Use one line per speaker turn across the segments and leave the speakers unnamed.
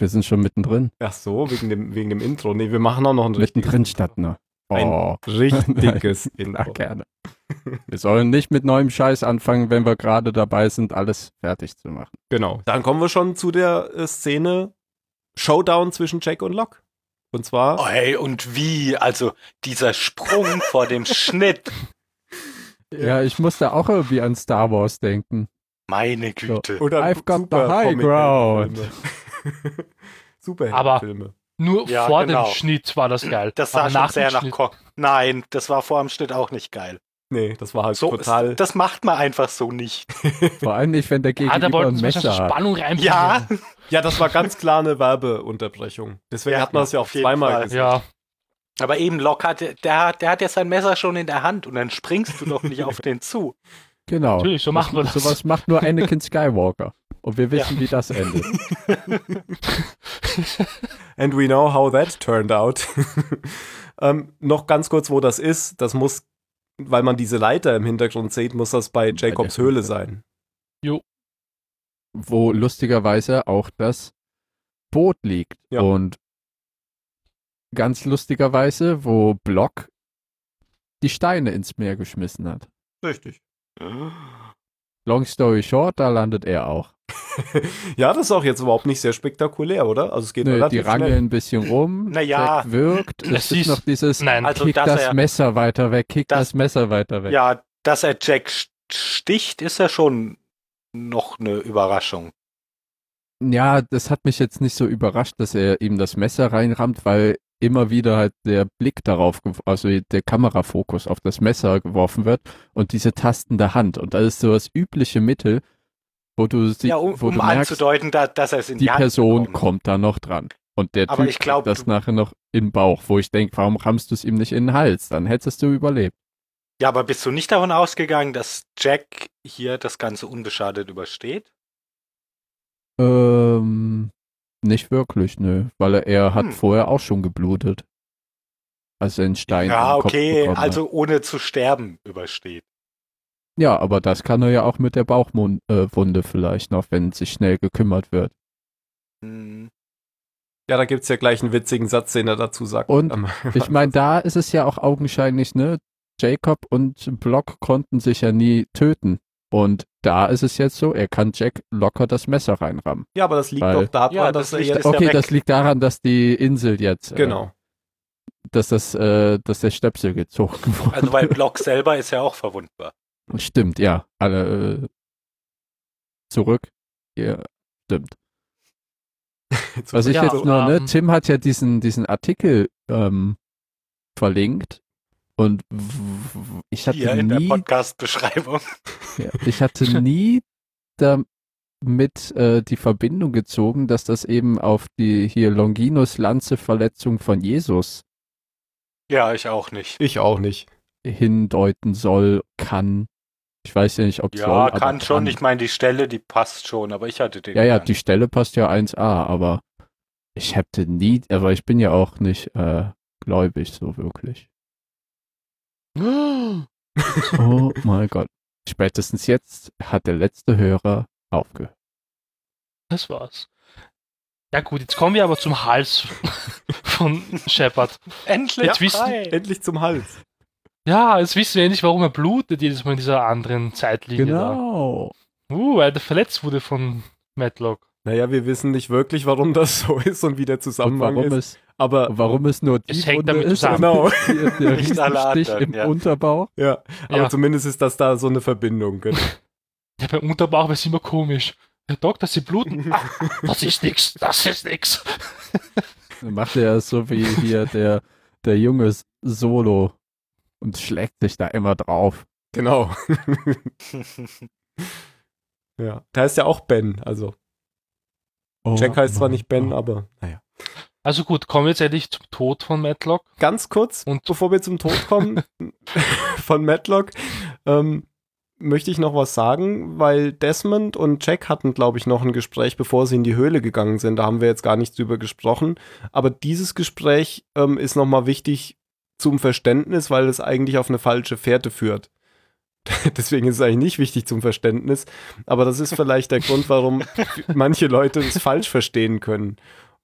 wir sind schon mittendrin.
Ach so, wegen dem, wegen dem Intro. Nee, wir machen auch noch ein
Mittendrin statt, ne?
Ein
Oh,
richtiges
na
Intro.
gerne. Wir sollen nicht mit neuem Scheiß anfangen, wenn wir gerade dabei sind, alles fertig zu machen.
Genau. Dann kommen wir schon zu der äh, Szene Showdown zwischen Jack und Locke. Und zwar,
Oh, hey, und wie? Also dieser Sprung vor dem Schnitt.
Ja, ich musste auch irgendwie an Star Wars denken.
Meine Güte.
oder
I've got the high
Comic-Filme. super
Aber-
Filme.
Nur
Ja,
vor
genau.
dem Schnitt war das geil.
Das sah
Aber
schon
nach
sehr nach
Schnitt,
Ko Nein, das war vor dem Schnitt auch nicht geil.
Nee, das war halt
So,
total.
das macht man einfach so nicht.
Vor allem nicht, wenn der
Ah, da
Gegenüber
wollten
ein
sie wahrscheinlich
Messer hat.
Spannung reinbringen.
Ja,
ja, das war ganz klar eine Werbeunterbrechung. Deswegen
Ja,
hat man es ja auch
auf jeden
zweimal
Fall.
gesehen.
Ja,
aber eben Locke hat, der, hat- der hat ja sein Messer schon in der Hand und dann springst du doch nicht auf den zu.
Genau.
natürlich, so machen wir das.
Sowas macht nur Anakin Skywalker. Und wir wissen, wie das endet.
And we know how that turned out. ähm, noch ganz kurz, wo das ist. Das muss, weil man diese Leiter im Hintergrund sieht, muss das bei Jacobs Höhle sein.
Wo lustigerweise auch das Boot liegt.
Ja.
Und ganz lustigerweise, wo Block die Steine ins Meer geschmissen hat.
Richtig.
Long story short, da landet er auch.
Ja, das ist auch jetzt überhaupt nicht sehr spektakulär, oder? Also es geht
Nö, die
relativ
rangeln
schnell.
ein bisschen rum.
Naja.
Jack wirkt.
Es
ist
ist-
noch dieses
Nein,
Also,
kick das
er-
Messer weiter weg, kick das,
Das-
Messer weiter weg.
Ja, dass er Jack st- sticht, ist ja schon noch eine Überraschung.
Ja, das hat mich jetzt nicht so überrascht, dass er ihm das Messer reinrammt, weil immer wieder halt der Blick darauf, also der Kamerafokus auf das Messer geworfen wird und diese tastende Hand. Und das ist so das übliche Mittel, wo du, sie,
ja, um,
wo
um
du merkst,
anzudeuten, da, dass er es in die,
die
Hand
Person
bekommt.
kommt da noch dran. Und der
Aber
Typ
ich glaub,
das nachher noch in den Bauch, wo ich denke, warum rammst du es ihm nicht in den Hals? Dann hättest du überlebt.
Ja, aber bist du nicht davon ausgegangen, dass Jack hier das Ganze unbeschadet übersteht?
Ähm, nicht wirklich, nö. Weil er, er hat
Hm.
vorher auch schon geblutet. Als er einen Stein
ja,
im Kopf
okay, also ohne zu sterben übersteht.
Ja, aber das kann er ja auch mit der Bauchwunde äh, vielleicht noch, wenn sich schnell gekümmert wird.
Hm.
Ja, da gibt's ja gleich einen witzigen Satz, den er dazu sagt.
Und Ich meine, da ist es ja auch augenscheinlich, ne? Jacob und Block konnten sich ja nie töten. Und da ist es jetzt so, er kann Jack locker das Messer reinrammen.
ja, aber das liegt
Weil-
doch daran,
Ja,
dass
das
er jetzt.
Okay, das liegt daran, dass die Insel jetzt, äh,
Genau.
dass das, äh, dass der Stöpsel gezogen wurde.
Also weil Block selber ist ja auch verwundbar.
Stimmt, ja. Alle äh, zurück. Ja, stimmt. Was ich
Ja,
jetzt nur, ne,
ähm,
Tim hat ja diesen, diesen Artikel ähm, verlinkt und ich hatte
Hier in der
nie,
Podcast-Beschreibung.
ja, ich hatte nie damit äh, die Verbindung gezogen, dass das eben auf die hier Longinus Lanze Verletzung von Jesus
Ja, ich auch nicht.
Ich auch nicht.
hindeuten soll, kann. Ich weiß ja nicht, ob
Ja,
soll, aber
kann schon. Ich meine, die Stelle, die passt schon, aber ich hatte den.
Ja, ja, die Stelle passt ja 1a, aber ich hätte nie, aber ich bin ja auch nicht äh, gläubig so wirklich. Oh mein Gott. Spätestens jetzt hat der letzte Hörer aufgehört.
das war's. Ja gut, jetzt kommen wir aber zum Hals von Shepard.
Endlich
Jetzt wissen-.
Endlich zum Hals.
Ja, jetzt wissen wir endlich, warum er blutet jedes Mal in dieser anderen Zeitlinie
Genau.
da. Uh, weil er verletzt wurde von Matlock.
Naja, wir wissen nicht wirklich, warum das so ist und wie der Zusammenhang
warum
ist.
es,
Aber
warum es nur die
Es hängt
Wunde
damit
ist,
zusammen.
Genau.
der, Riesenstich im
ja.
Unterbauch.
ja, aber
Ja.
zumindest ist das da so eine Verbindung. Genau.
Ja, beim Unterbauch wäre es immer komisch. Herr Doktor, Sie bluten. Ah, das ist nix, das ist nix.
Dann macht er so wie hier der, der junge Solo und schlägt sich da immer drauf.
genau. ja, da heißt ja auch Ben. Also
Oh
Jack heißt zwar nicht Ben,
Gott.
aber naja.
Also gut, kommen wir jetzt endlich zum Tod von Matlock.
Ganz kurz,
Und-
bevor wir zum Tod kommen von Matlock, ähm, möchte ich noch was sagen, weil Desmond und Jack hatten, glaube ich, noch ein Gespräch, bevor sie in die Höhle gegangen sind. Da haben wir jetzt gar nichts drüber gesprochen. Aber dieses Gespräch ähm, ist nochmal wichtig zum Verständnis, weil es eigentlich auf eine falsche Fährte führt. Deswegen ist es eigentlich nicht wichtig zum Verständnis. Aber das ist vielleicht der Grund, warum manche Leute es falsch verstehen können.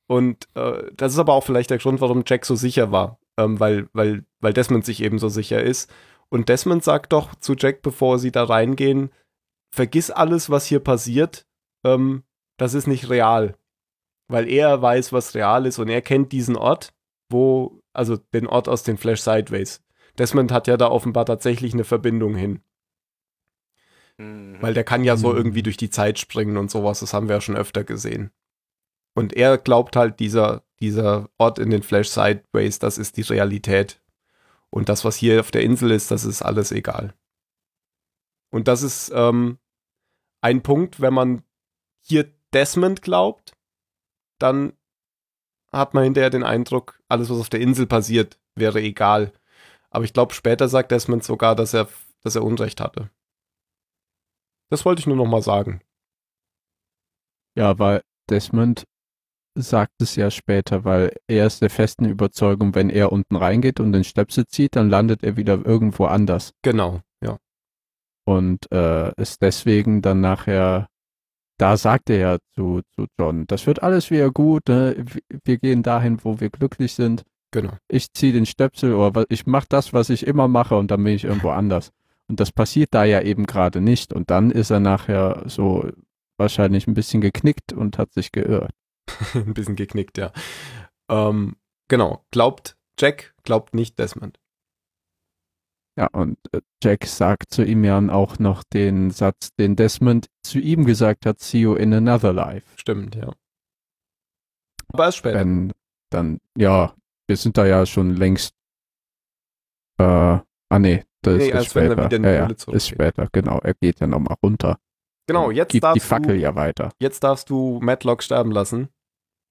Und äh, das ist aber auch vielleicht der Grund, warum Jack so sicher war, ähm, weil, weil, weil Desmond sich eben so sicher ist. Und Desmond sagt doch zu Jack, bevor sie da reingehen, vergiss alles, was hier passiert, ähm, das ist nicht real. Weil er weiß, was real ist und er kennt diesen Ort, wo, also den Ort aus den Flash Sideways. Desmond hat ja da offenbar tatsächlich eine Verbindung hin.
Mhm.
Weil der kann ja so
Mhm.
irgendwie durch die Zeit springen und sowas, das haben wir ja schon öfter gesehen. Und er glaubt halt, dieser, dieser Ort in den Flash Sideways, das ist die Realität. Und das, was hier auf der Insel ist, das ist alles egal. Und das ist ähm, ein Punkt, wenn man hier Desmond glaubt, dann hat man hinterher den Eindruck, alles, was auf der Insel passiert, wäre egal. Aber ich glaube, später sagt Desmond sogar, dass er, dass er Unrecht hatte. Das wollte ich nur noch mal sagen.
Ja, weil Desmond sagt es ja später, weil er ist der festen Überzeugung, wenn er unten reingeht und den Stöpsel zieht, dann landet er wieder irgendwo anders.
Genau, ja.
Und äh, ist deswegen dann nachher, da sagt er ja zu, zu John, das wird alles wieder gut, ne? Wir- gehen dahin, wo wir glücklich sind.
Genau.
Ich ziehe den Stöpsel oder ich mache das, was ich immer mache und dann bin ich irgendwo anders. Und das passiert da ja eben gerade nicht. Und dann ist er nachher so wahrscheinlich ein bisschen geknickt und hat sich geirrt.
Ein bisschen geknickt, ja. Ähm, genau. Glaubt Jack, glaubt nicht Desmond.
Ja, und äh, Jack sagt zu ihm ja auch noch den Satz, den Desmond zu ihm gesagt hat, see you in another life.
Stimmt, ja. Aber erst später.
Wenn dann, ja, wir sind da ja schon längst, äh, ah nee, das
Nee,
ist
als wenn er
später.
wieder in die
ja,
Höhle zurückgeht.
ist später, genau. Er geht ja nochmal runter.
Genau, jetzt
gibt die
darfst,
Fackel
du,
ja weiter.
jetzt darfst du Matlock sterben lassen.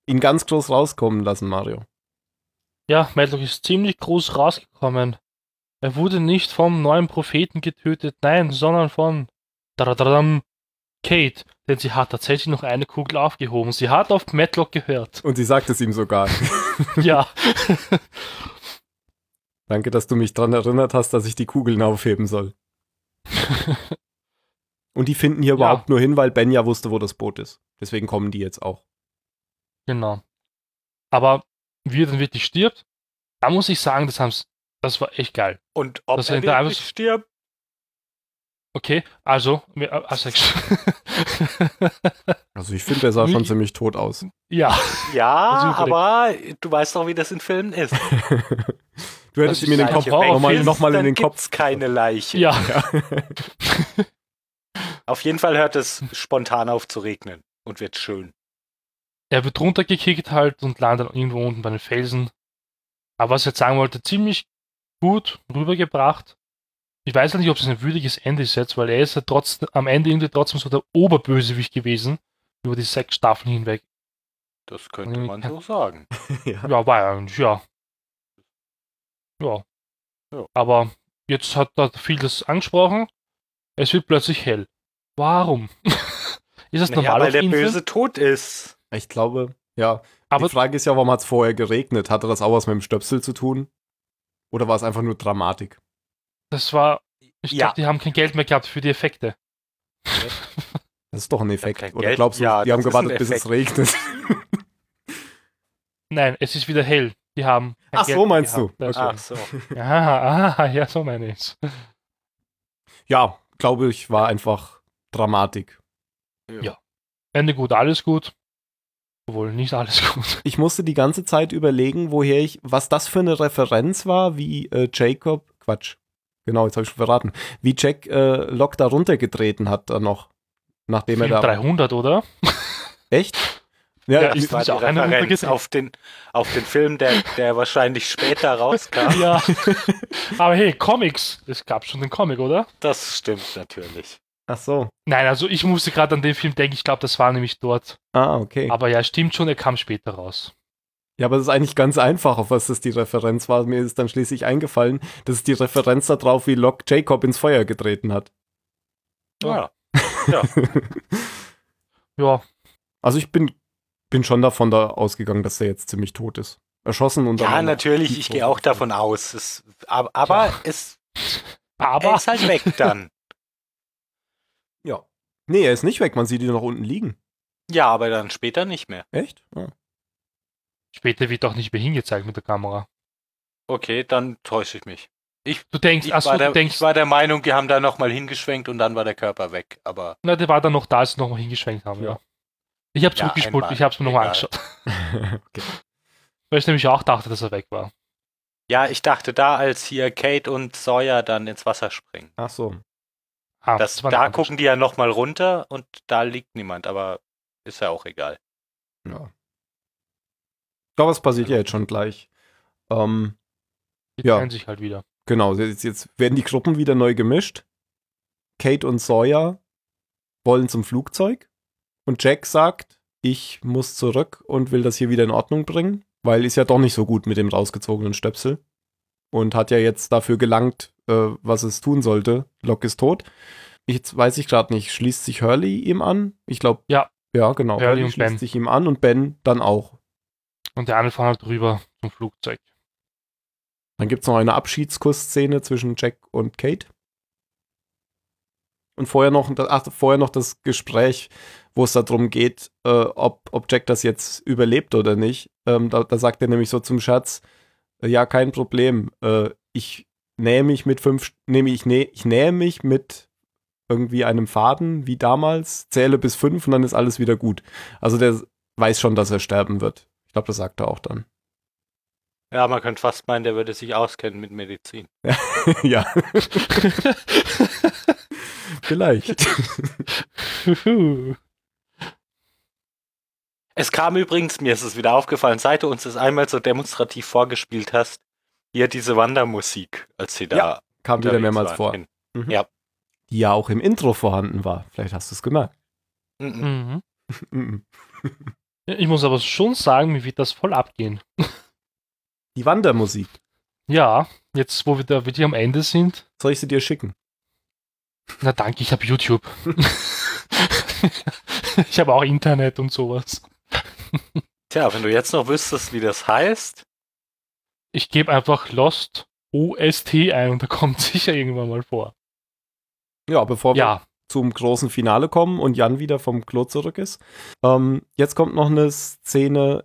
Ihn ganz groß rauskommen lassen, Mario.
Ja, Matlock ist ziemlich groß rausgekommen. Er wurde nicht vom neuen Propheten getötet, nein, sondern von Dadadadam, Kate, denn sie hat tatsächlich noch eine Kugel aufgehoben. Sie hat auf Matlock gehört.
Und sie sagt es ihm sogar.
ja,
Danke, dass du mich dran erinnert hast, dass ich die Kugeln aufheben soll. Und die finden hier
Ja.
überhaupt nur hin, weil Ben ja wusste, wo das Boot ist. Deswegen kommen die jetzt auch.
genau. Aber wie er dann wirklich stirbt, da muss ich sagen, das, haben's, das war echt geil.
Und ob
Das
er wirklich
einfach-
stirbt?
Okay, also, wir- also
Also ich finde, der sah schon ziemlich tot aus.
ja,
Ja,
Super.
aber du weißt doch, wie das in Filmen ist.
Du hättest in den Kopf nochmal noch mal in
dann
den Kopf.
gibt's keine Leiche.
ja,
Auf jeden Fall hört es spontan auf zu regnen und wird schön.
er wird runtergekickt halt und landet irgendwo unten bei den Felsen. Aber was ich jetzt sagen wollte, ziemlich gut rübergebracht. Ich weiß nicht, ob es ein würdiges Ende ist jetzt, weil er ist ja trotzdem, am Ende irgendwie trotzdem so der Oberbösewicht gewesen, über die sechs Staffeln hinweg.
Das könnte man so sagen.
ja.
Ja, war eigentlich, ja. Ja.
Ja.
Aber jetzt hat er vieles angesprochen. Es wird plötzlich hell. Warum? ist das
Naja,
normal
weil
auf
der
Inseln?
Böse tot ist.
Ich glaube, ja.
Aber
die Frage ist ja, warum hat es vorher geregnet? Hatte das auch was mit dem Stöpsel zu tun? Oder war es einfach nur Dramatik?
das war, ich
Ja.
glaube, die haben kein Geld mehr gehabt für die Effekte.
Das ist doch ein Effekt. Oder
Geld?
glaubst du,
Ja,
die haben gewartet, bis es regnet?
Nein, es ist wieder hell. Die haben.
Ach,
Geld
so meinst du.
gehabt. Das-
Okay.
Ach so.
Ja, ah, ja, so meine ich
ja, glaube ich, war einfach Dramatik.
Ende gut, alles gut. Obwohl, nicht alles gut.
Ich musste die ganze Zeit überlegen, woher ich, was das für eine Referenz war, wie äh, Jacob, Quatsch, genau, jetzt habe ich schon verraten, wie Jack äh, Locke da runtergetreten hat dann noch, nachdem er
Film
da,
300, oder?
echt?
Ja,
Ja,
ich-
Das war
auch einer
Referenz auf den, auf den Film, der, der wahrscheinlich später rauskam.
Ja. Aber hey, Comics. Es gab schon den Comic, oder?
Das stimmt natürlich.
ach so,
Nein, also ich musste gerade an den Film denken. Ich glaube, das war nämlich dort.
ah, okay.
Aber ja, stimmt schon, er kam später raus.
Ja, aber es ist eigentlich ganz einfach, auf was das die Referenz war. Mir ist dann schließlich eingefallen, das ist die Referenz darauf, wie Locke Jacob ins Feuer getreten hat.
Ja. ja.
Ja,
Also ich bin, bin schon davon da ausgegangen, dass er jetzt ziemlich tot ist. Erschossen und
Ja, natürlich, ich gehe auch davon aus. Es, aber aber es, er
aber
ist halt weg dann.
Ja. Nee, er ist nicht weg, man sieht ihn noch unten liegen.
Ja, aber dann später nicht mehr.
Echt? Ja.
Später wird auch nicht mehr hingezeigt mit der Kamera.
Okay, dann täusche ich mich.
Du denkst,
Ich,
achso,
war, der,
du denkst,
ich war der Meinung, die haben da nochmal hingeschwenkt und dann war der Körper weg. Aber
na, der war dann noch da, als sie nochmal hingeschwenkt haben, ja.
Ja.
Ich habe
Ja,
zurückgespult,
einmal.
ich habe es mir nochmal angeschaut.
okay.
Weil ich nämlich auch dachte, dass er weg war.
ja, ich dachte da, als hier Kate und Sawyer dann ins Wasser springen.
Ach so.
Ah,
Das,
war
da gucken die ja nochmal runter und da liegt niemand, aber ist ja auch egal.
Ja. Ich glaube, es passiert ja jetzt schon gleich. Ähm,
Die
Ja.
trennen sich halt wieder.
genau, jetzt, jetzt werden die Gruppen wieder neu gemischt. Kate und Sawyer wollen zum Flugzeug und Jack sagt, ich muss zurück und will das hier wieder in Ordnung bringen, weil ist ja doch nicht so gut mit dem rausgezogenen Stöpsel und hat ja jetzt dafür gelangt, äh, was es tun sollte. Locke ist tot. Jetzt weiß ich gerade nicht, schließt sich Hurley ihm an? Ich glaube,
Ja.
Ja, genau.
Hurley
Hurley
und
schließt
Ben.
sich ihm an und Ben dann auch.
Und der andere fahren halt rüber zum Flugzeug.
Dann gibt es noch eine Abschiedskussszene zwischen Jack und Kate. Und vorher noch, ach, vorher noch das Gespräch, wo es darum geht, äh, ob, ob Jack das jetzt überlebt oder nicht. Ähm, da, da sagt er nämlich so zum Schatz, äh, ja, kein Problem. Äh, ich nähe mich mit fünf, nehme ich, nähe, ich nähe mich mit irgendwie einem Faden, wie damals, zähle bis fünf und dann ist alles wieder gut. Also der weiß schon, dass er sterben wird. Ich glaube, das sagt er auch dann.
Ja, man könnte fast meinen, der würde sich auskennen mit Medizin.
ja, vielleicht.
Es kam übrigens, mir ist es wieder aufgefallen, seit du uns das einmal so demonstrativ vorgespielt hast, hier diese Wandermusik, als sie da
Ja, Kam wieder mehrmals vor.
In-
Die ja auch im Intro vorhanden war. Vielleicht hast du es gemerkt.
Mhm.
mhm.
Mhm.
Ich muss aber schon sagen, mir wird das voll abgehen.
Die Wandermusik.
Ja, jetzt wo wir da wirklich am Ende sind.
Soll ich sie dir schicken?
Na danke, ich habe YouTube. ich habe auch Internet und sowas.
Tja, wenn du jetzt noch wüsstest, wie das heißt,
Ich gebe einfach Lost OST ein und da kommt sicher irgendwann mal vor.
Ja, bevor wir
Ja,
zum großen Finale kommen und Jan wieder vom Klo zurück ist. Ähm, jetzt kommt noch eine Szene,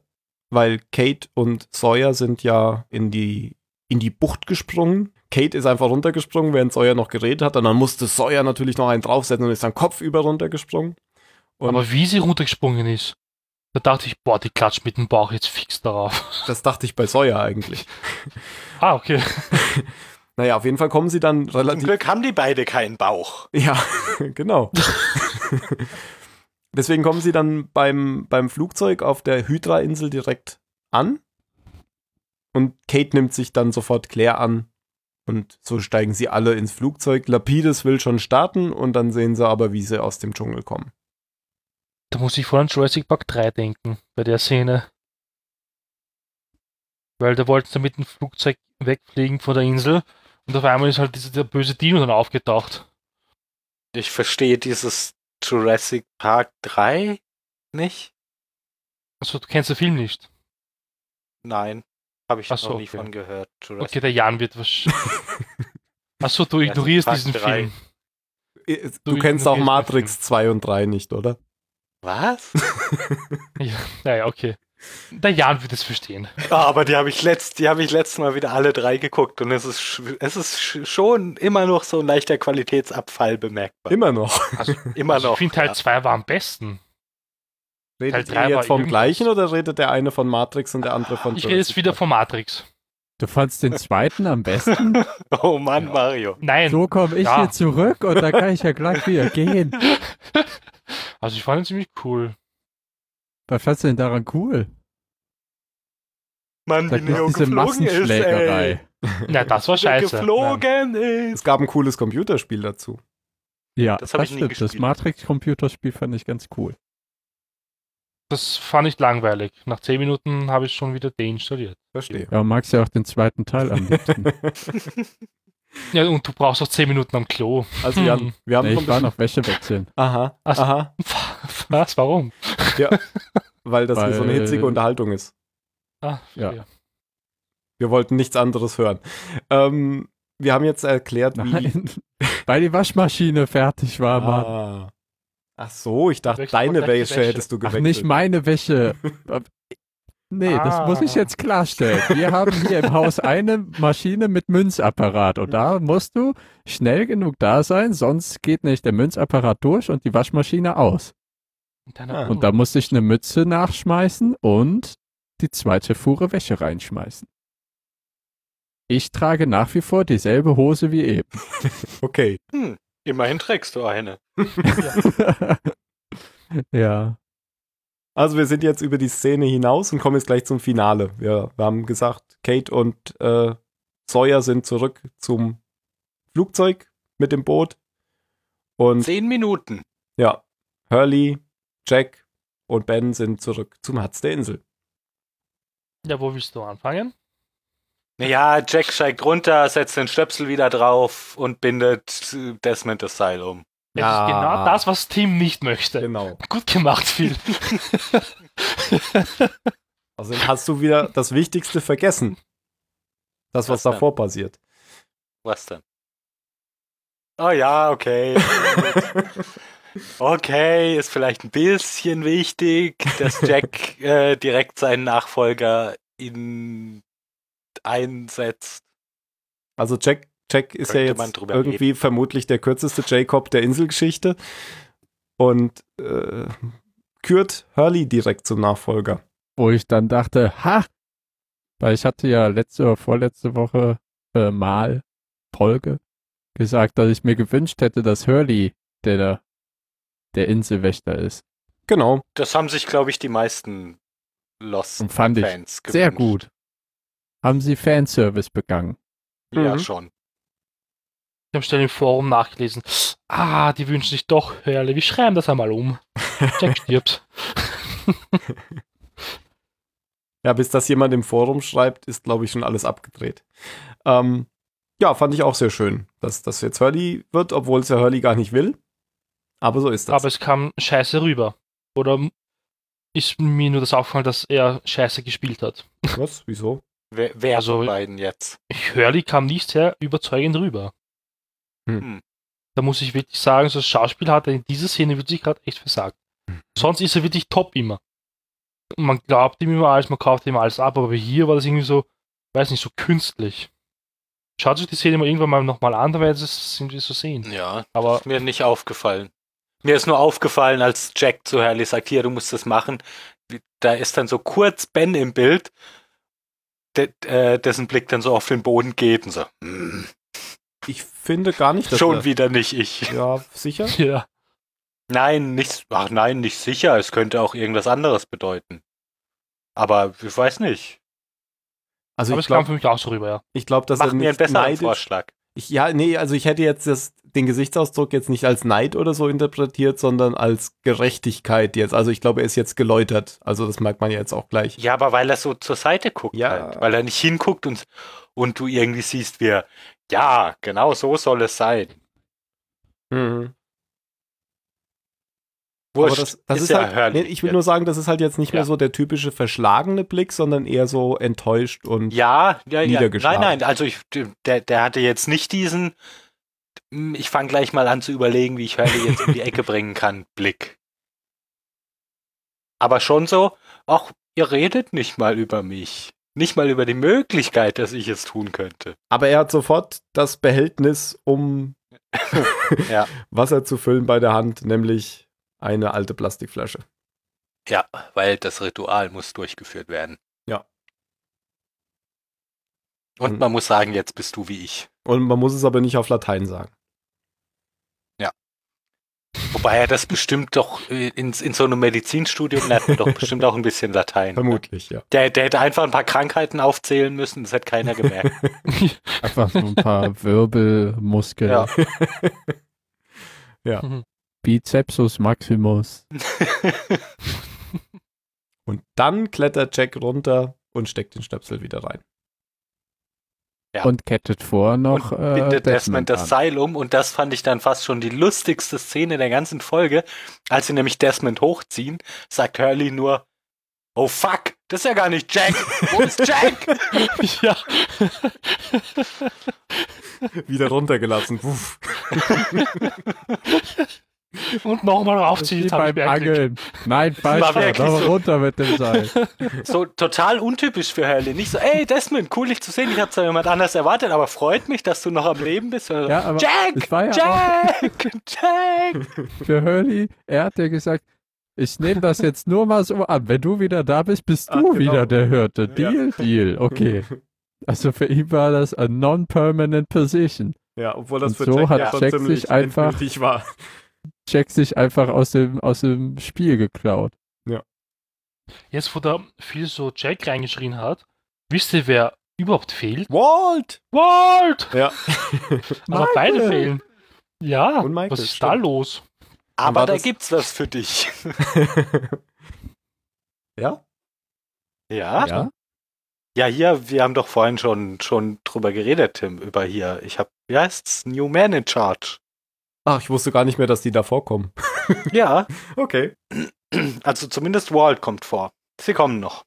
weil Kate und Sawyer sind ja in die, in die Bucht gesprungen. Kate ist einfach runtergesprungen, während Sawyer noch geredet hat. Und dann musste Sawyer natürlich noch einen draufsetzen und ist dann kopfüber runtergesprungen. Und
aber wie sie runtergesprungen ist, da dachte ich, boah, die klatscht mit dem Bauch jetzt fix darauf.
das dachte ich bei Sawyer eigentlich.
Ah, okay.
Naja, auf jeden Fall kommen sie dann
zum
relativ
Glück haben die beide keinen Bauch.
Ja, genau. Deswegen kommen sie dann beim, beim Flugzeug auf der Hydra-Insel direkt an. Und Kate nimmt sich dann sofort Claire an. Und so steigen sie alle ins Flugzeug. Lapides will schon starten und dann sehen sie aber, wie sie aus dem Dschungel kommen.
Da muss ich vor an Jurassic Park 3 denken, bei der Szene. Weil da wollten sie mit dem Flugzeug wegfliegen von der Insel und auf einmal ist halt dieser der böse Dino dann aufgetaucht.
Ich verstehe dieses Jurassic Park 3 nicht.
Also du kennst den Film nicht.
Nein, habe ich
Ach so,
noch nie
okay.
von gehört. Jurassic
Okay, der Jan wird wahrscheinlich. Achso, du ignorierst diesen
3.
Film.
Du,
Du
kennst auch Matrix 2 und 3 nicht, oder?
Was?
Ja, naja, okay. Der Jan wird es verstehen.
Ah, aber die habe ich letzt, die habe ich letztes Mal wieder alle drei geguckt und es ist, es ist sch- schon immer noch so ein leichter Qualitätsabfall bemerkbar.
Immer noch.
Also,
Immer
also
noch.
ich finde Teil
ja.
2 war am besten.
Redet
drei
ihr jetzt vom gleichen oder redet der eine von Matrix und der andere von
Ich rede jetzt wieder von Matrix.
Du fandst den zweiten am besten?
Oh Mann, Mario.
Nein,
So komme ich
Ja.
hier zurück und dann kann ich ja gleich wieder gehen.
also ich fand ihn ziemlich cool.
Was fandst du denn daran cool?
Mann,
Da
wie Neo
diese
geflogen ist, ey.
Massenschlägerei.
Na, das war scheiße.
geflogen
Es
ist.
gab ein cooles Computerspiel dazu.
Ja,
Das
das, stimmt. Das. Matrix-Computerspiel fand ich ganz cool.
Das fand ich langweilig. Nach 10 Minuten habe ich schon wieder deinstalliert.
Verstehe.
Ja, magst ja auch den zweiten Teil am liebsten.
Ja, und du brauchst auch 10 Minuten am Klo.
Also Jan,
Hm.
wir haben
nee, ich war noch Wäsche wechseln.
Aha,
Ach so.
aha,
Was? Warum?
weil das hier so eine
Weil-
hitzige Unterhaltung ist.
Ah,
Ja.
Wir wollten nichts anderes hören. Ähm, wir haben jetzt erklärt, wie.
Nein, weil die Waschmaschine fertig war, Mann.
Ah. Ach so, ich dachte,
Wechsel
deine Wäsche
Wäsche.
hättest du
Ach,
gewechselt.
nicht meine Wäsche. Nee, das
Ah.
muss ich jetzt klarstellen. Wir haben hier im Haus eine Maschine mit Münzapparat und da musst du schnell genug da sein, sonst geht nicht der Münzapparat durch und die Waschmaschine aus.
Deine
Ah.
Und da musste ich eine Mütze nachschmeißen und die zweite Fuhre Wäsche reinschmeißen. Ich trage nach wie vor dieselbe Hose wie eben.
Okay.
Hm, immerhin trägst du eine.
ja.
Also wir sind jetzt über die Szene hinaus und kommen jetzt gleich zum Finale. Wir, wir haben gesagt, Kate und äh, Sawyer sind zurück zum Flugzeug mit dem Boot. Und
Zehn Minuten.
ja, Hurley, Jack und Ben sind zurück zum Herz der Insel.
Ja, wo willst du anfangen?
Ja, Jack steigt runter, setzt den Stöpsel wieder drauf und bindet Desmond das Seil um.
Das ist genau das, was Tim nicht möchte.
Genau.
Gut gemacht, Phil.
Also hast du wieder das Wichtigste vergessen. Das, was
Was denn?
davor passiert.
Was denn? Oh ja, okay. Okay, ist vielleicht ein bisschen wichtig, dass Jack äh, direkt seinen Nachfolger in einsetzt.
Also Jack, Jack ist ja jetzt irgendwie vermutlich der kürzeste Jacob der Inselgeschichte und äh, kürt Hurley direkt zum Nachfolger.
Wo ich dann dachte, ha! Weil ich hatte ja letzte oder vorletzte Woche äh, mal Folge gesagt, dass ich mir gewünscht hätte, dass Hurley der, der Inselwächter ist.
Genau.
Das haben sich, glaube ich, die meisten Lost
Und fand ich
Fans gewünscht.
sehr gut. Haben sie Fanservice begangen.
Ja,
Mhm.
schon.
Ich habe schnell im Forum nachgelesen. Ah, die wünschen sich doch Hörle. Wir schreiben das einmal um. Jack stirbt.
Ja, bis das jemand im Forum schreibt, ist, glaube ich, schon alles abgedreht. Ähm, ja, fand ich auch sehr schön, dass das jetzt Hurley wird, obwohl es ja Hurley gar nicht will. Aber so ist das.
Aber es kam scheiße rüber. Oder ist mir nur das aufgefallen, dass er scheiße gespielt hat.
Was? Wieso?
Wer, wer
Also-
von beiden jetzt?
Hurley kam nicht sehr überzeugend rüber.
Hm.
Hm.
Da muss ich wirklich sagen, so das Schauspiel hat er in dieser Szene wirklich gerade echt versagt. Sonst ist er wirklich top immer. Man glaubt ihm immer alles, man kauft ihm alles ab, aber hier war das irgendwie so, weiß nicht, so künstlich. Schaut sich die Szene mal irgendwann mal nochmal an, da werdet ihr es irgendwie so sehen.
Ja,
Aber
ist mir nicht aufgefallen. Mir ist nur aufgefallen, als Jack zu Hurley sagt, hier, du musst das machen. Da ist dann so kurz Ben im Bild, äh, dessen Blick dann so auf den Boden geht und so, hm,
Ich finde gar nicht, dass
schon
er-
wieder nicht ich.
Ja, sicher?
ja,
Nein, nicht, ach nein, nicht sicher. Es könnte auch irgendwas anderes bedeuten. Aber ich weiß nicht.
Also
aber
ich
es kam
glaube,
für mich auch so rüber, ja.
ich glaub, dass er
Mach mir einen besseren
neidisch
Vorschlag.
Ich, ja, nee, also ich hätte jetzt das, den Gesichtsausdruck jetzt nicht als Neid oder so interpretiert, sondern als Gerechtigkeit jetzt. Also ich glaube, er ist jetzt geläutert. Also das merkt man ja jetzt auch gleich.
Ja, aber weil er so zur Seite guckt
Ja.
halt. Weil er nicht hinguckt und, und du irgendwie siehst, wie er, ja, genau so soll es sein.
Mhm.
Wurscht,
Aber das, das ist,
ja
halt, nee, ich will
jetzt.
nur sagen, das ist halt jetzt nicht mehr
Ja.
so der typische verschlagene Blick, sondern eher so enttäuscht und
Ja, ja, ja. Nein,
niedergeschlagen.
nein, also ich, der, der hatte jetzt nicht diesen, hm, ich fange gleich mal an zu überlegen, wie ich Hurley jetzt in die Ecke bringen kann, Blick. Aber schon so, ach, ihr redet nicht mal über mich. Nicht mal über die Möglichkeit, dass ich es tun könnte.
Aber er hat sofort das Behältnis, um
Ja.
Wasser zu füllen bei der Hand, nämlich eine alte Plastikflasche.
Ja, weil das Ritual muss durchgeführt werden.
Ja.
Und
Mhm.
man muss sagen, jetzt bist du wie ich.
Und man muss es aber nicht auf Latein sagen.
Wobei er das bestimmt doch äh, in, in so einem Medizinstudium lernt man doch bestimmt auch ein bisschen Latein.
Vermutlich, ja.
Der, der hätte einfach ein paar Krankheiten aufzählen müssen, das hätte keiner gemerkt.
Einfach so ein paar Wirbel, Muskeln.
Ja.
Ja.
Mhm.
Bicepsus maximus.
Und dann klettert Jack runter und steckt den Stöpsel wieder rein.
Ja.
Und kettet vor noch
und
äh,
bindet Desmond das
an.
Seil um und das fand ich dann fast schon die lustigste Szene der ganzen Folge. Als sie nämlich Desmond hochziehen, sagt Hurley nur, oh fuck, das ist ja gar nicht Jack. Wo ist Jack?
ja.
Wieder runtergelassen. Wuff.
Und nochmal raufziehen.
Beim Angeln. Nein, falsch.
wirklich
Noch
so.
runter mit dem Seil.
So total untypisch für Hurley. Nicht so, ey Desmond, cool dich zu sehen. Ich hab's ja jemand anders erwartet, aber freut mich, dass du noch am Leben bist.
Ja, aber
Jack!
ja
Jack! Jack!
Für Hurley, er hat ja gesagt, ich nehme das jetzt nur mal so an. Wenn du wieder da bist, bist
Ah,
du
genau.
wieder der Hirte.
Ja.
Deal, Deal. Okay. Also für ihn war das a non-permanent position.
Ja, obwohl das
Und
für
so
Jack
hat
ja schon
Jack
ziemlich
sich einfach-
war.
Jack sich einfach aus dem, aus dem Spiel geklaut.
Jetzt, wo da viel so Jack reingeschrien hat, wisst ihr, wer überhaupt fehlt?
Walt!
Walt!
Ja.
Aber beide fehlen. Ja,
Und Michael,
was ist da
stimmt.
los?
Aber
war
da
das-
gibt's was für dich.
ja?
Ja?
Ja?
Ja, hier, wir haben doch vorhin schon, schon drüber geredet, Tim, über hier. Ich hab, wie heißt's? New Man in Charge.
Ach, ich wusste gar nicht mehr, dass die da vorkommen.
Ja,
Okay.
also zumindest Walt kommt vor. Sie kommen noch.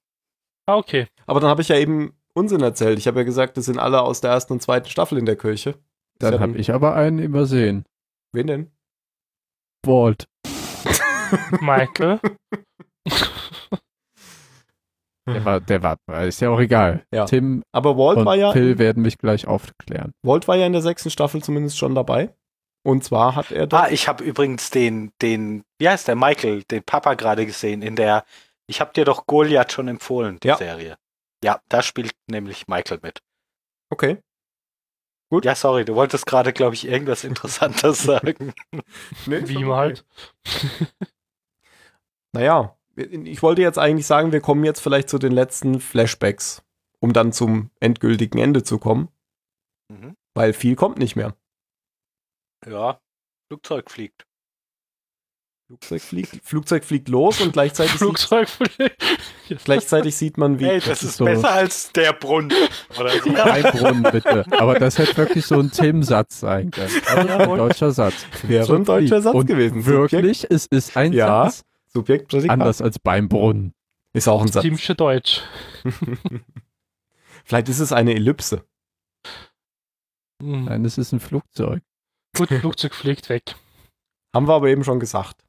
Ah, okay.
Aber dann habe ich ja eben Unsinn erzählt. Ich habe ja gesagt, das sind alle aus der ersten und zweiten Staffel in der Kirche.
Dann
ja
habe ich aber einen übersehen.
Wen denn?
Walt.
Michael.
Der war, der war, ist ja auch egal.
Ja.
Tim
Aber Walt
und
war ja,
Phil werden mich gleich aufklären.
Walt war ja in der sechsten Staffel zumindest schon dabei. Und zwar hat er da.
Ah, ich habe übrigens den, den, wie heißt der, Michael, den Papa gerade gesehen in der, ich habe dir doch Goliath schon empfohlen, die
Ja.
Serie. Ja, da spielt nämlich Michael mit.
Okay.
Ja, sorry, du wolltest gerade, glaube ich, irgendwas Interessantes sagen.
Nee,
Wie
okay.
halt.
Naja, ich wollte jetzt eigentlich sagen, wir kommen jetzt vielleicht zu den letzten Flashbacks, um dann zum endgültigen Ende zu kommen,
Mhm.
weil viel kommt nicht mehr.
Ja, Flugzeug fliegt.
Flugzeug fliegt, Flugzeug fliegt los und gleichzeitig, sieht,
Flugzeug.
gleichzeitig sieht man, wie.
Ey, das,
das
ist
so-
besser als der Brunnen. Oder so.
Ein Brunnen, bitte. Aber das hätte wirklich so ein Tim-Satz sein können. Also ein deutscher Satz.
Wäre ein deutscher Satz
Und
gewesen.
Wirklich, es ist ein
Ja.
Satz
Subjekt, Prädikat.
anders als beim Brunnen.
Ist auch ein Satz.
Teamsche Deutsch.
Vielleicht ist es eine Ellipse.
Nein, es ist ein Flugzeug.
Gut, Flugzeug fliegt weg.
Haben wir aber eben schon gesagt.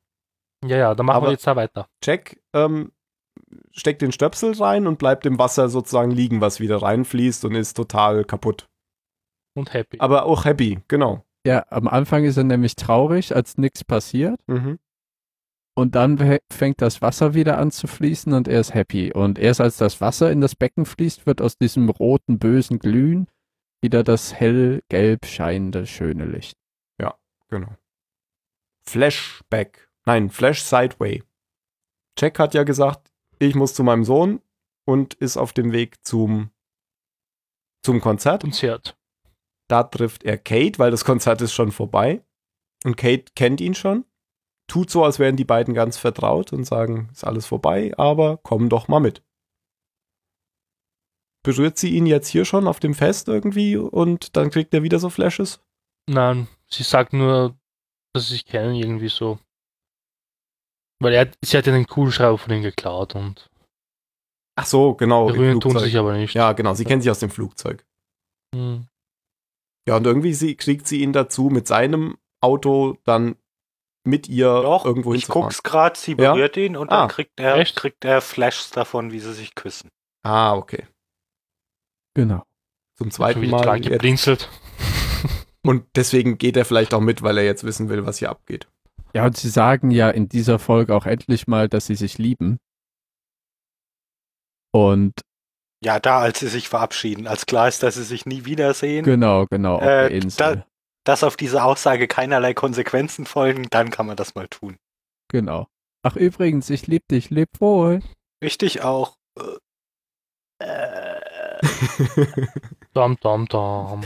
Ja, ja, dann machen
Aber-
wir jetzt da weiter.
Jack ähm, steckt den Stöpsel rein und bleibt im Wasser sozusagen liegen, was wieder reinfließt und ist total kaputt.
Und happy.
Aber auch happy, genau.
Ja, am Anfang ist er nämlich traurig, als nichts passiert.
Mhm.
Und dann fä- fängt das Wasser wieder an zu fließen und er ist happy. Und erst als das Wasser in das Becken fließt, wird aus diesem roten, bösen Glühen wieder das hellgelb scheinende, schöne Licht.
Genau. Flashback. Nein, Flash Sideway. Jack hat ja gesagt, ich muss zu meinem Sohn und ist auf dem Weg zum, zum Konzert.
Konzert.
Da trifft er Kate, weil das Konzert ist schon vorbei. Und Kate kennt ihn schon. Tut so, als wären die beiden ganz vertraut und sagen, ist alles vorbei, aber komm doch mal mit. Berührt sie ihn jetzt hier schon auf dem Fest irgendwie und dann kriegt er wieder so Flashes?
Nein, sie sagt nur, dass sie sich kennen irgendwie so. Weil er, sie hat ja den Kugelschreiber von ihm geklaut und
Ach so, genau. im
berühren tun sich aber nicht.
Ja, genau, sie kennt sich aus dem Flugzeug.
Hm.
Ja, und irgendwie sie, kriegt sie ihn dazu, mit seinem Auto dann mit ihr
Doch,
irgendwo
ich
hinzufahren.
guck's grad, sie
Ja?
berührt ihn und
Ah,
dann kriegt er,
echt?
kriegt er Flashs davon, wie sie sich küssen.
Ah, okay.
Genau.
Zum zweiten Mal.
geblinzelt.
Und deswegen geht er vielleicht auch mit, weil er jetzt wissen will, was hier abgeht.
Ja, und sie sagen ja in dieser Folge auch endlich mal, dass sie sich lieben. Und
Ja, da, als sie sich verabschieden, als klar ist, dass sie sich nie wiedersehen,
genau, genau, auf
Äh,
der Insel.
dass auf diese Aussage keinerlei Konsequenzen folgen, dann kann man das mal tun.
Genau. Ach übrigens, ich lieb dich, leb wohl.
Richtig auch. Äh,
Dam, dam, dam.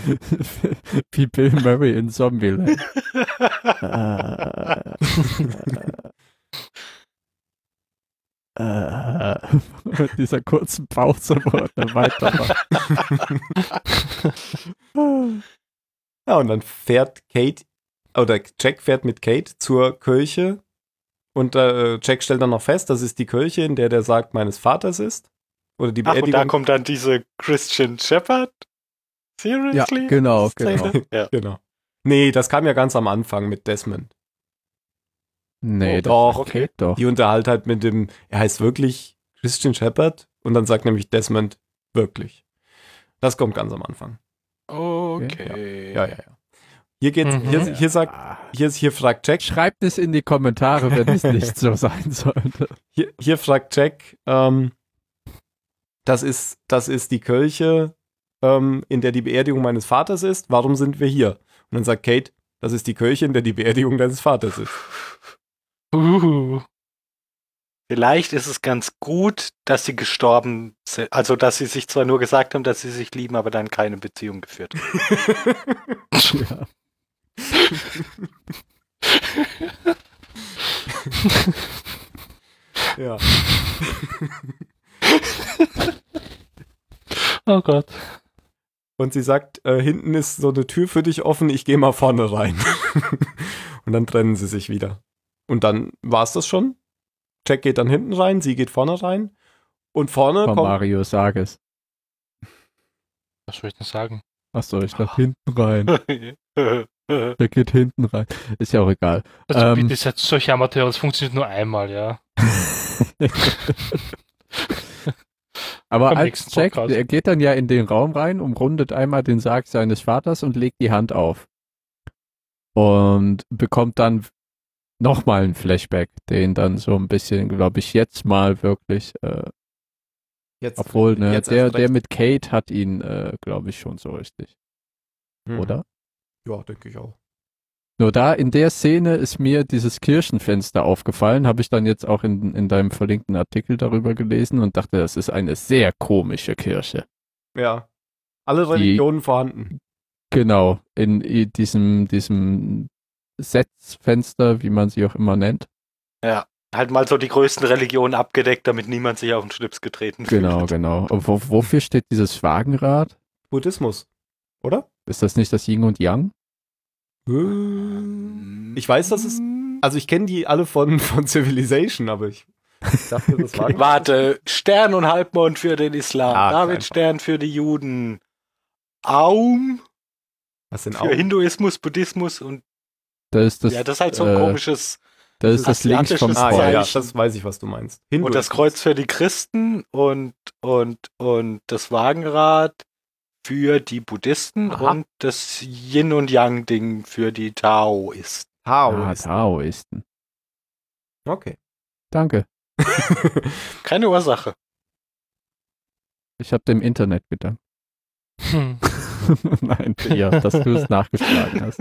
Wie Bill Murray in Zombieland. Äh, äh, mit dieser kurzen Pause, wo er dann weitermacht.
Ja, und dann fährt Kate, oder Jack fährt mit Kate zur Kirche. Und äh, Jack stellt dann noch fest, das ist die Kirche, in der der Sarg meines Vaters ist. Oder die
Ach, und da
Beerdigung.
kommt dann diese Christian Shepherd. Seriously?
Ja, genau, genau.
Ja.
genau. Nee, das kam ja ganz am Anfang mit Desmond.
Nee,
Oh, doch,
okay.
Doch.
Die unterhalt halt mit dem, er heißt wirklich Christian Shepard und dann sagt nämlich Desmond wirklich. Das kommt ganz am Anfang.
Okay.
Ja, ja, ja. Hier geht's,
Mhm.
hier, hier sagt, hier, hier fragt Jack,
Schreibt es in die Kommentare, wenn es nicht so sein sollte.
hier, hier fragt Jack, ähm, das ist, das ist die Kirche, ähm, in der die Beerdigung meines Vaters ist. Warum sind wir hier? Und dann sagt Kate, das ist die Kirche, in der die Beerdigung deines Vaters ist.
Uh,
Vielleicht ist es ganz gut, dass sie gestorben sind. Also, dass sie sich zwar nur gesagt haben, dass sie sich lieben, aber dann keine Beziehung geführt haben.
Ja.
ja.
oh Gott.
Und sie sagt, äh, hinten ist so eine Tür für dich offen, ich gehe mal vorne rein. und dann trennen sie sich wieder. Und dann war's das schon. Jack geht dann hinten rein, sie geht vorne rein. Und vorne
Von
kommt.
Mario, sag es.
Was soll ich denn sagen?
Achso, ich dachte hinten rein. Der geht hinten rein. Ist ja auch egal.
Also
Ähm.
bitte seid solche Amateure, das funktioniert nur einmal, ja.
Aber als Jack,
Podcast.
er geht dann ja in den Raum rein, umrundet einmal den Sarg seines Vaters und legt die Hand auf. Und bekommt dann nochmal ein Flashback, den dann so ein bisschen, glaube ich, jetzt mal wirklich, äh,
Jetzt,
obwohl, ne,
jetzt
der, der mit Kate hat ihn, äh, glaube ich, schon so richtig,
Hm.
oder?
Ja, denke ich auch.
Nur da, in der Szene ist mir dieses Kirchenfenster aufgefallen, habe ich dann jetzt auch in, in deinem verlinkten Artikel darüber gelesen und dachte, das ist eine sehr komische Kirche.
Ja. Alle Religionen vorhanden.
Genau, in, i- diesem, diesem Setzfenster, wie man sie auch immer nennt.
ja, halt mal so die größten Religionen abgedeckt, damit niemand sich auf den Schlips getreten
Genau,
fühlt.
genau. Und wo, wofür steht dieses Schwagenrad?
Buddhismus. Oder?
Ist das nicht das Yin und Yang?
Ich weiß, dass es. Also ich kenne die alle von, von Civilization, aber ich dachte, das war.
Warte, Stern und Halbmond für den Islam,
Ah,
David. Stern für die Juden, Aum
Was sind
für
auch?
Hinduismus, Buddhismus und
Das ist das,
ja, das ist halt so ein
äh,
komisches
das, ist das links vom
Ah, ja, ja, das weiß ich, was du meinst.
und das Kreuz für die Christen und und und das Wagenrad für die Buddhisten
Aha.
und das Yin und Yang Ding für die Taoisten.
Hao.
Ah,
ist-
Taoisten.
Okay.
Danke.
Keine Ursache.
Ich habe dem Internet gedankt.
Hm.
Nein, ja, dass du es nachgeschlagen hast.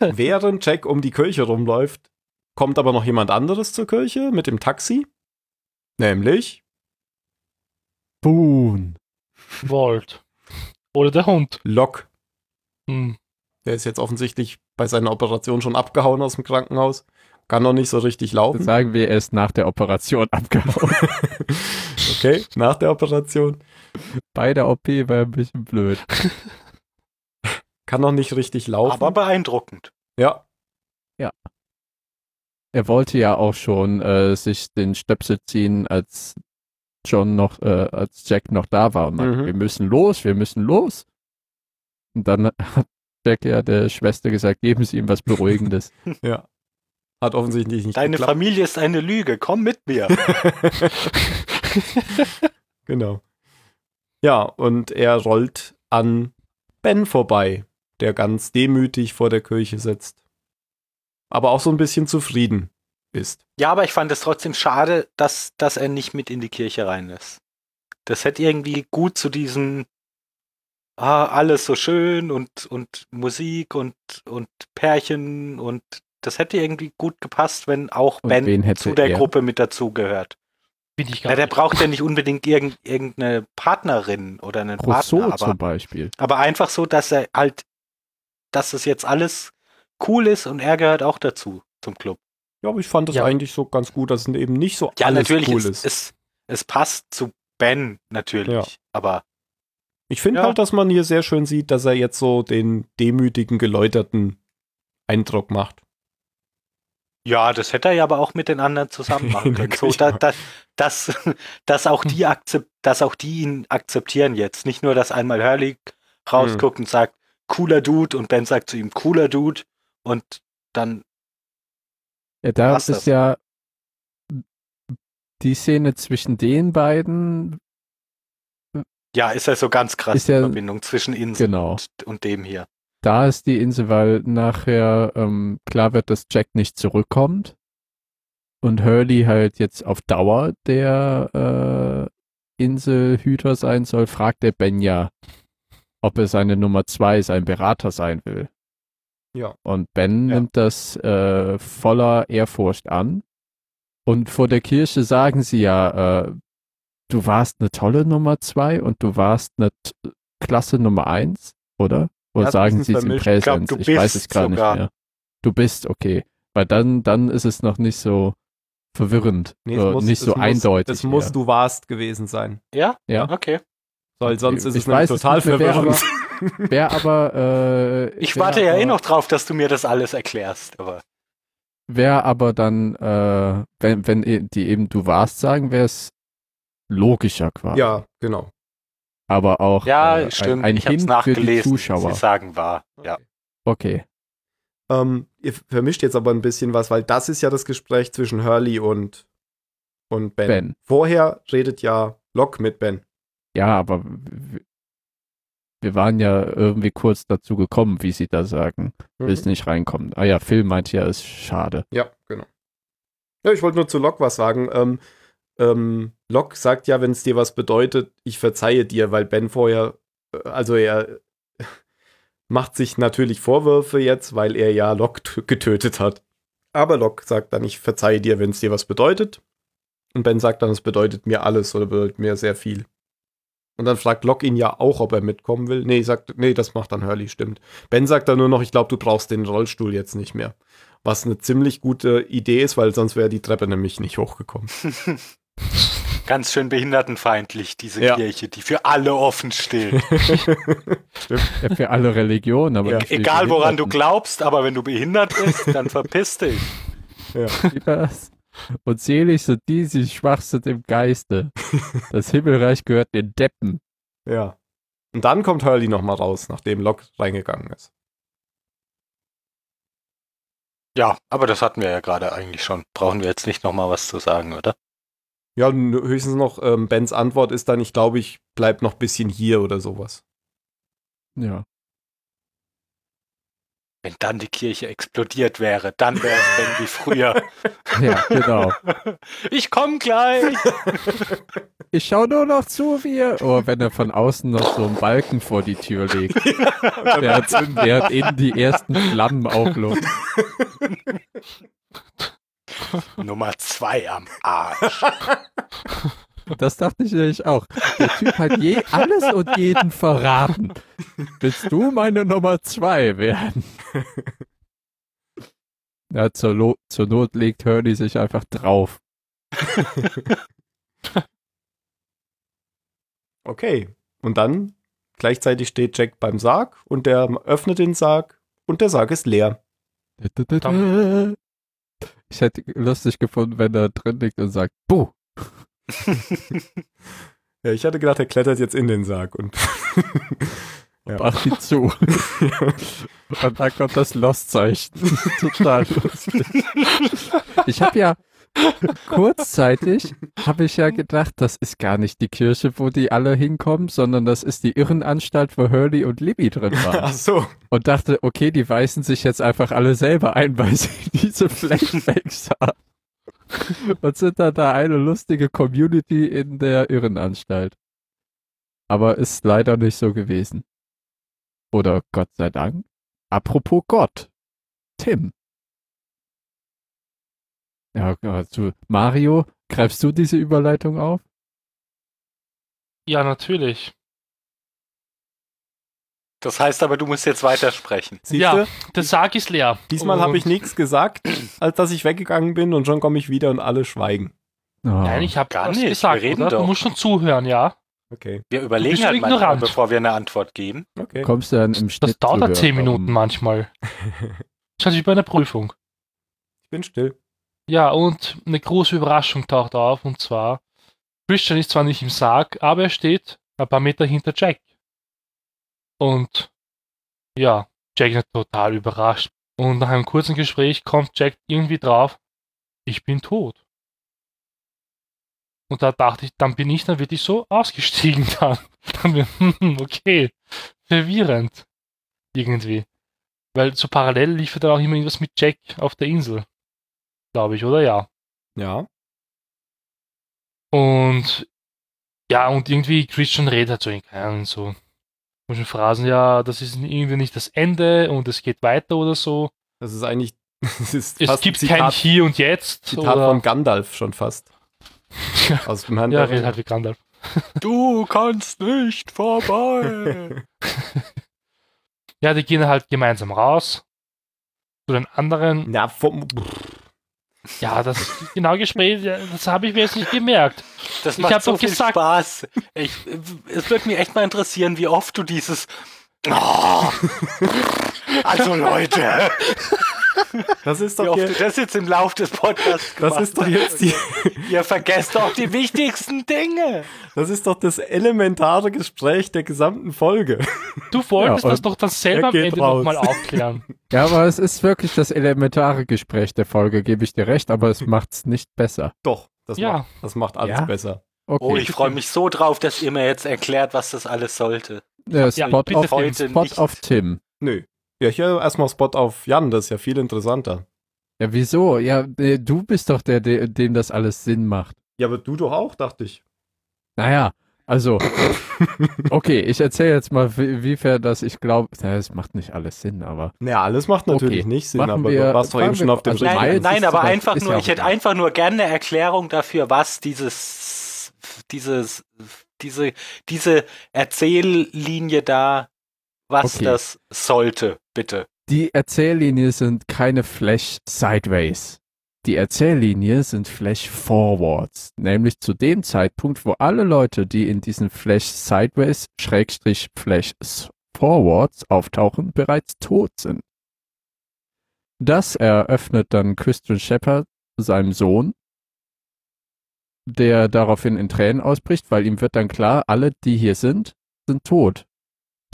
Während Jack um die Kirche rumläuft, kommt aber noch jemand anderes zur Kirche mit dem Taxi. Nämlich
Boon.
Volt. Oder der Hund.
Locke.
Hm.
Der ist jetzt offensichtlich bei seiner Operation schon abgehauen aus dem Krankenhaus. Kann noch nicht so richtig laufen.
Sagen wir, er ist nach der Operation abgehauen.
Okay, nach der Operation.
Bei der OP war ein bisschen blöd.
Kann noch nicht richtig laufen.
Aber beeindruckend.
ja,
Er wollte ja auch schon äh, sich den Stöpsel ziehen, als John noch, äh, als Jack noch da war und meinte,
Mhm.
wir müssen los, wir müssen los. Und dann hat Jack ja der Schwester gesagt, geben Sie ihm was Beruhigendes.
ja. Hat offensichtlich nicht
Deine
geklappt.
Familie ist eine Lüge. Komm mit mir.
genau. Ja, und er rollt an Ben vorbei, der ganz demütig vor der Kirche sitzt. Aber auch so ein bisschen zufrieden ist.
Ja, aber ich fand es trotzdem schade, dass, dass er nicht mit in die Kirche rein ist. Das hätte irgendwie gut zu diesem ah, alles so schön und, und Musik und, und Pärchen und das hätte irgendwie gut gepasst, wenn auch
Und
Ben zu der
er?
Gruppe mit dazugehört.
Bin ich gar
Ja, der
nicht.
braucht ja nicht unbedingt irgend, irgendeine Partnerin oder einen
Rousseau
Partner,
zum
aber,
Beispiel.
aber einfach so, dass er halt, dass das jetzt alles cool ist und er gehört auch dazu, zum Club.
Ja, aber ich fand das
Ja.
eigentlich so ganz gut, dass es eben nicht so
Ja,
alles
natürlich,
cool
es,
ist.
es, es passt zu Ben, natürlich.
Ja.
Aber
Ich finde
Ja.
halt, dass man hier sehr schön sieht, dass er jetzt so den demütigen, geläuterten Eindruck macht.
ja, das hätte er ja aber auch mit den anderen zusammen machen können. So, da, da, dass, dass, auch die akzept, dass auch die ihn akzeptieren jetzt. Nicht nur, dass einmal Hurley rausguckt und sagt, cooler Dude und Ben sagt zu ihm, cooler Dude und dann
Ja, da
Passt
ist
das?
ja die Szene zwischen den beiden,
Ja, ist ja so ganz krass
Ist ja-
die Verbindung zwischen Insel
genau.
und, und dem hier.
Da ist die Insel, weil nachher ähm, klar wird, dass Jack nicht zurückkommt und Hurley halt jetzt auf Dauer der äh, Inselhüter sein soll, fragt der Ben ja, ob er seine Nummer zwei, sein Berater sein will.
Ja.
Und Ben
Ja.
nimmt das äh, voller Ehrfurcht an. Und vor der Kirche sagen sie ja, äh, du warst eine tolle Nummer zwei und du warst eine t- klasse Nummer eins, oder? Oder
Ja,
sagen sie es im.
Ich glaub,
Präsens?
du
Ich, weiß
bist
es gerade nicht mehr. Du bist, okay. Weil dann, dann ist es noch nicht so verwirrend.
Nee, es
so,
muss-
nicht so
es muss,
eindeutig.
Es muss
eher.
du warst gewesen sein.
Ja?
Ja.
Okay.
Weil sonst ist
Ich
es
weiß
total verwirrend.
Wer aber, äh,
Ich warte ja
aber,
eh noch drauf, dass du mir das alles erklärst. Aber
Wer aber dann, äh, wenn, wenn e- die eben du warst sagen, wäre es logischer quasi.
ja, genau.
Aber auch
ja,
äh,
stimmt.
ein, ein
ich
Hint für die. Zuschauer.
Sie sagen wahr. Ja.
Okay.
Ähm, ihr vermischt jetzt aber ein bisschen was, weil das ist ja das Gespräch zwischen Hurley und, und ben.
Ben.
Vorher redet ja Locke mit Ben.
Ja, aber wir waren ja irgendwie kurz dazu gekommen, wie sie da sagen.
Mhm.
Willst nicht reinkommen. Ah ja, Phil meint ja, ist schade.
Ja, genau. Ja, ich wollte nur zu Locke was sagen. Ähm, ähm, Locke sagt ja, wenn es dir was bedeutet, ich verzeihe dir, weil Ben vorher, äh, also er macht sich natürlich Vorwürfe jetzt, weil er ja Locke getötet hat. Aber Locke sagt dann, ich verzeihe dir, wenn es dir was bedeutet. Und Ben sagt dann, es bedeutet mir alles oder bedeutet mir sehr viel. Und dann fragt Locke ihn ja auch, ob er mitkommen will. Nee, sagt, nee, das macht dann Hurley, stimmt. Ben sagt dann nur noch, ich glaube, du brauchst den Rollstuhl jetzt nicht mehr. Was eine ziemlich gute Idee ist, weil sonst wäre die Treppe nämlich nicht hochgekommen.
Ganz schön behindertenfeindlich, diese
Ja.
Kirche, die für alle offen steht.
Ja, für alle Religionen, aber
Ja.
Egal woran du glaubst, aber wenn du behindert bist, dann verpiss dich.
Das. Und selig sind die, die schwach sind im Geiste. Das Himmelreich gehört den Deppen.
Ja. Und dann kommt Hurley nochmal raus, nachdem Locke reingegangen ist.
Ja, aber das hatten wir ja gerade eigentlich schon. Brauchen wir jetzt nicht nochmal was zu sagen, oder?
Ja, höchstens noch, ähm, Bens Antwort ist dann, ich glaube, ich bleib noch ein bisschen hier oder sowas.
Ja.
Wenn dann die Kirche explodiert wäre, dann wäre es Ben wie früher.
Ja, genau.
Ich komm gleich.
Ich schau nur noch zu, wie er. Oh, wenn er von außen noch so einen Balken vor die Tür legt. Der hat, der hat innen die ersten Flammen aufleuchten.
Nummer zwei am Arsch.
Das dachte ich nämlich auch. Der Typ hat je alles und jeden verraten. Willst du meine Nummer zwei werden? Ja, zur, Lo zur Not legt Hurley sich einfach drauf.
Okay. Und dann gleichzeitig steht Jack beim Sarg und der öffnet den Sarg und der Sarg ist leer.
Ich hätte lustig gefunden, wenn er drin liegt und sagt, Buh!
Ja, ich hatte gedacht, er klettert jetzt in den Sarg und Ja.
Ihn zu. Und dann kommt das Lost-Zeichen. Total lustig. Ich habe ja kurzzeitig habe ich ja gedacht, das ist gar nicht die Kirche, wo die alle hinkommen, sondern das ist die Irrenanstalt, wo Hurley und Libby drin
Ach
waren.
so.
Und dachte, okay, die weisen sich jetzt einfach alle selber ein, weil sie diese Flashbacks haben. Und sind dann da eine lustige Community in der Irrenanstalt. Aber ist leider nicht so gewesen. Oder Gott sei Dank. Apropos Gott. Tim. Ja, also Mario, greifst du diese Überleitung auf?
Ja, natürlich.
Das heißt aber, du musst jetzt weitersprechen.
Siehst
Ja.
du?
Der Sarg ist leer.
Diesmal habe ich nichts gesagt, als dass ich weggegangen bin und schon komme ich wieder und alle schweigen.
Oh.
Nein, ich habe
Gar
was
nicht,
gesagt,
wir reden
oder?
doch.
Du musst schon zuhören, ja.
Okay,
Wir überlegen halt manchmal,
ignorant.
bevor wir eine Antwort geben.
okay.
Kommst du dann im Schnitt
Das dauert
hören,
zehn Minuten
warum-
manchmal. Das ist wie bei einer Prüfung.
Ich bin still.
Ja, und eine große Überraschung taucht auf, und zwar, Christian ist zwar nicht im Sarg, aber er steht ein paar Meter hinter Jack. Und ja, Jack ist total überrascht. Und nach einem kurzen Gespräch kommt Jack irgendwie drauf, ich bin tot. Und da dachte ich, dann bin ich dann wirklich so ausgestiegen dann. dann bin, hm, okay, verwirrend. Irgendwie. Weil so parallel lief ja dann auch immer irgendwas mit Jack auf der Insel. Glaube ich, oder? Ja.
Ja.
Und ja, und irgendwie Christian redet halt so in keinen so komischen Phrasen, ja, das ist irgendwie nicht das Ende und es geht weiter oder so.
Das ist eigentlich. Das ist
Es gibt
ein
kein Hier und Jetzt.
Zitat
oder,
von Gandalf schon fast. Aus dem Herrn
ja, redet halt wie Gandalf.
Du kannst nicht vorbei.
Ja, die gehen halt gemeinsam raus. Zu den anderen.
Ja, vom,
Ja, das genaue Gespräch, das habe ich mir jetzt nicht gemerkt.
Das
Ich
macht
hab
so
doch
viel
gesagt-
Spaß. Ich, es würde mich echt mal interessieren, wie oft du dieses. Oh, also Leute,
das ist
wie
doch
oft
hier,
du das jetzt im Lauf des Podcasts
das
gemacht
ist doch jetzt die,
Ihr vergesst doch die wichtigsten Dinge.
das ist doch das elementare Gespräch der gesamten Folge.
Du wolltest
Ja,
das doch dann selber
er
am Ende nochmal aufklären.
Ja, aber es ist wirklich das elementare Gespräch der Folge, gebe ich dir recht, aber es macht's nicht besser.
Doch, das,
Ja.
macht, das macht alles
Ja.
besser.
Okay.
Oh, ich freue mich so drauf, dass ihr mir jetzt erklärt, was das alles sollte.
ja,
Ja,
Spot,
bitte
auf, Spot auf Tim.
Nö. Ja, hier erstmal Spot auf Jan, das ist ja viel interessanter.
Ja, wieso? Ja, äh, du bist doch der, der, dem das alles Sinn macht.
Ja, aber du doch auch, dachte ich.
Naja, also, okay, ich erzähle jetzt mal, wie- wiefern das ich glaube, es macht nicht alles Sinn, aber
Naja, alles macht natürlich
Okay,
nicht Sinn,
machen
aber
wir-
du warst doch eben schon auf dem
also
Nein, nein, aber einfach nur,
ja
ich hätte einfach nur gerne eine Erklärung dafür, was dieses, dieses, diese, diese Erzähllinie da, was
Okay.
das sollte, bitte.
die Erzähllinie sind keine Flash Sideways. Die Erzähllinie sind Flash Forwards, nämlich zu dem Zeitpunkt, wo alle Leute, die in diesen Flash Sideways Schrägstrich Flash Forwards auftauchen, bereits tot sind. Das eröffnet dann Christian Shepard seinem Sohn, der daraufhin in Tränen ausbricht, weil ihm wird dann klar, alle, die hier sind, sind tot.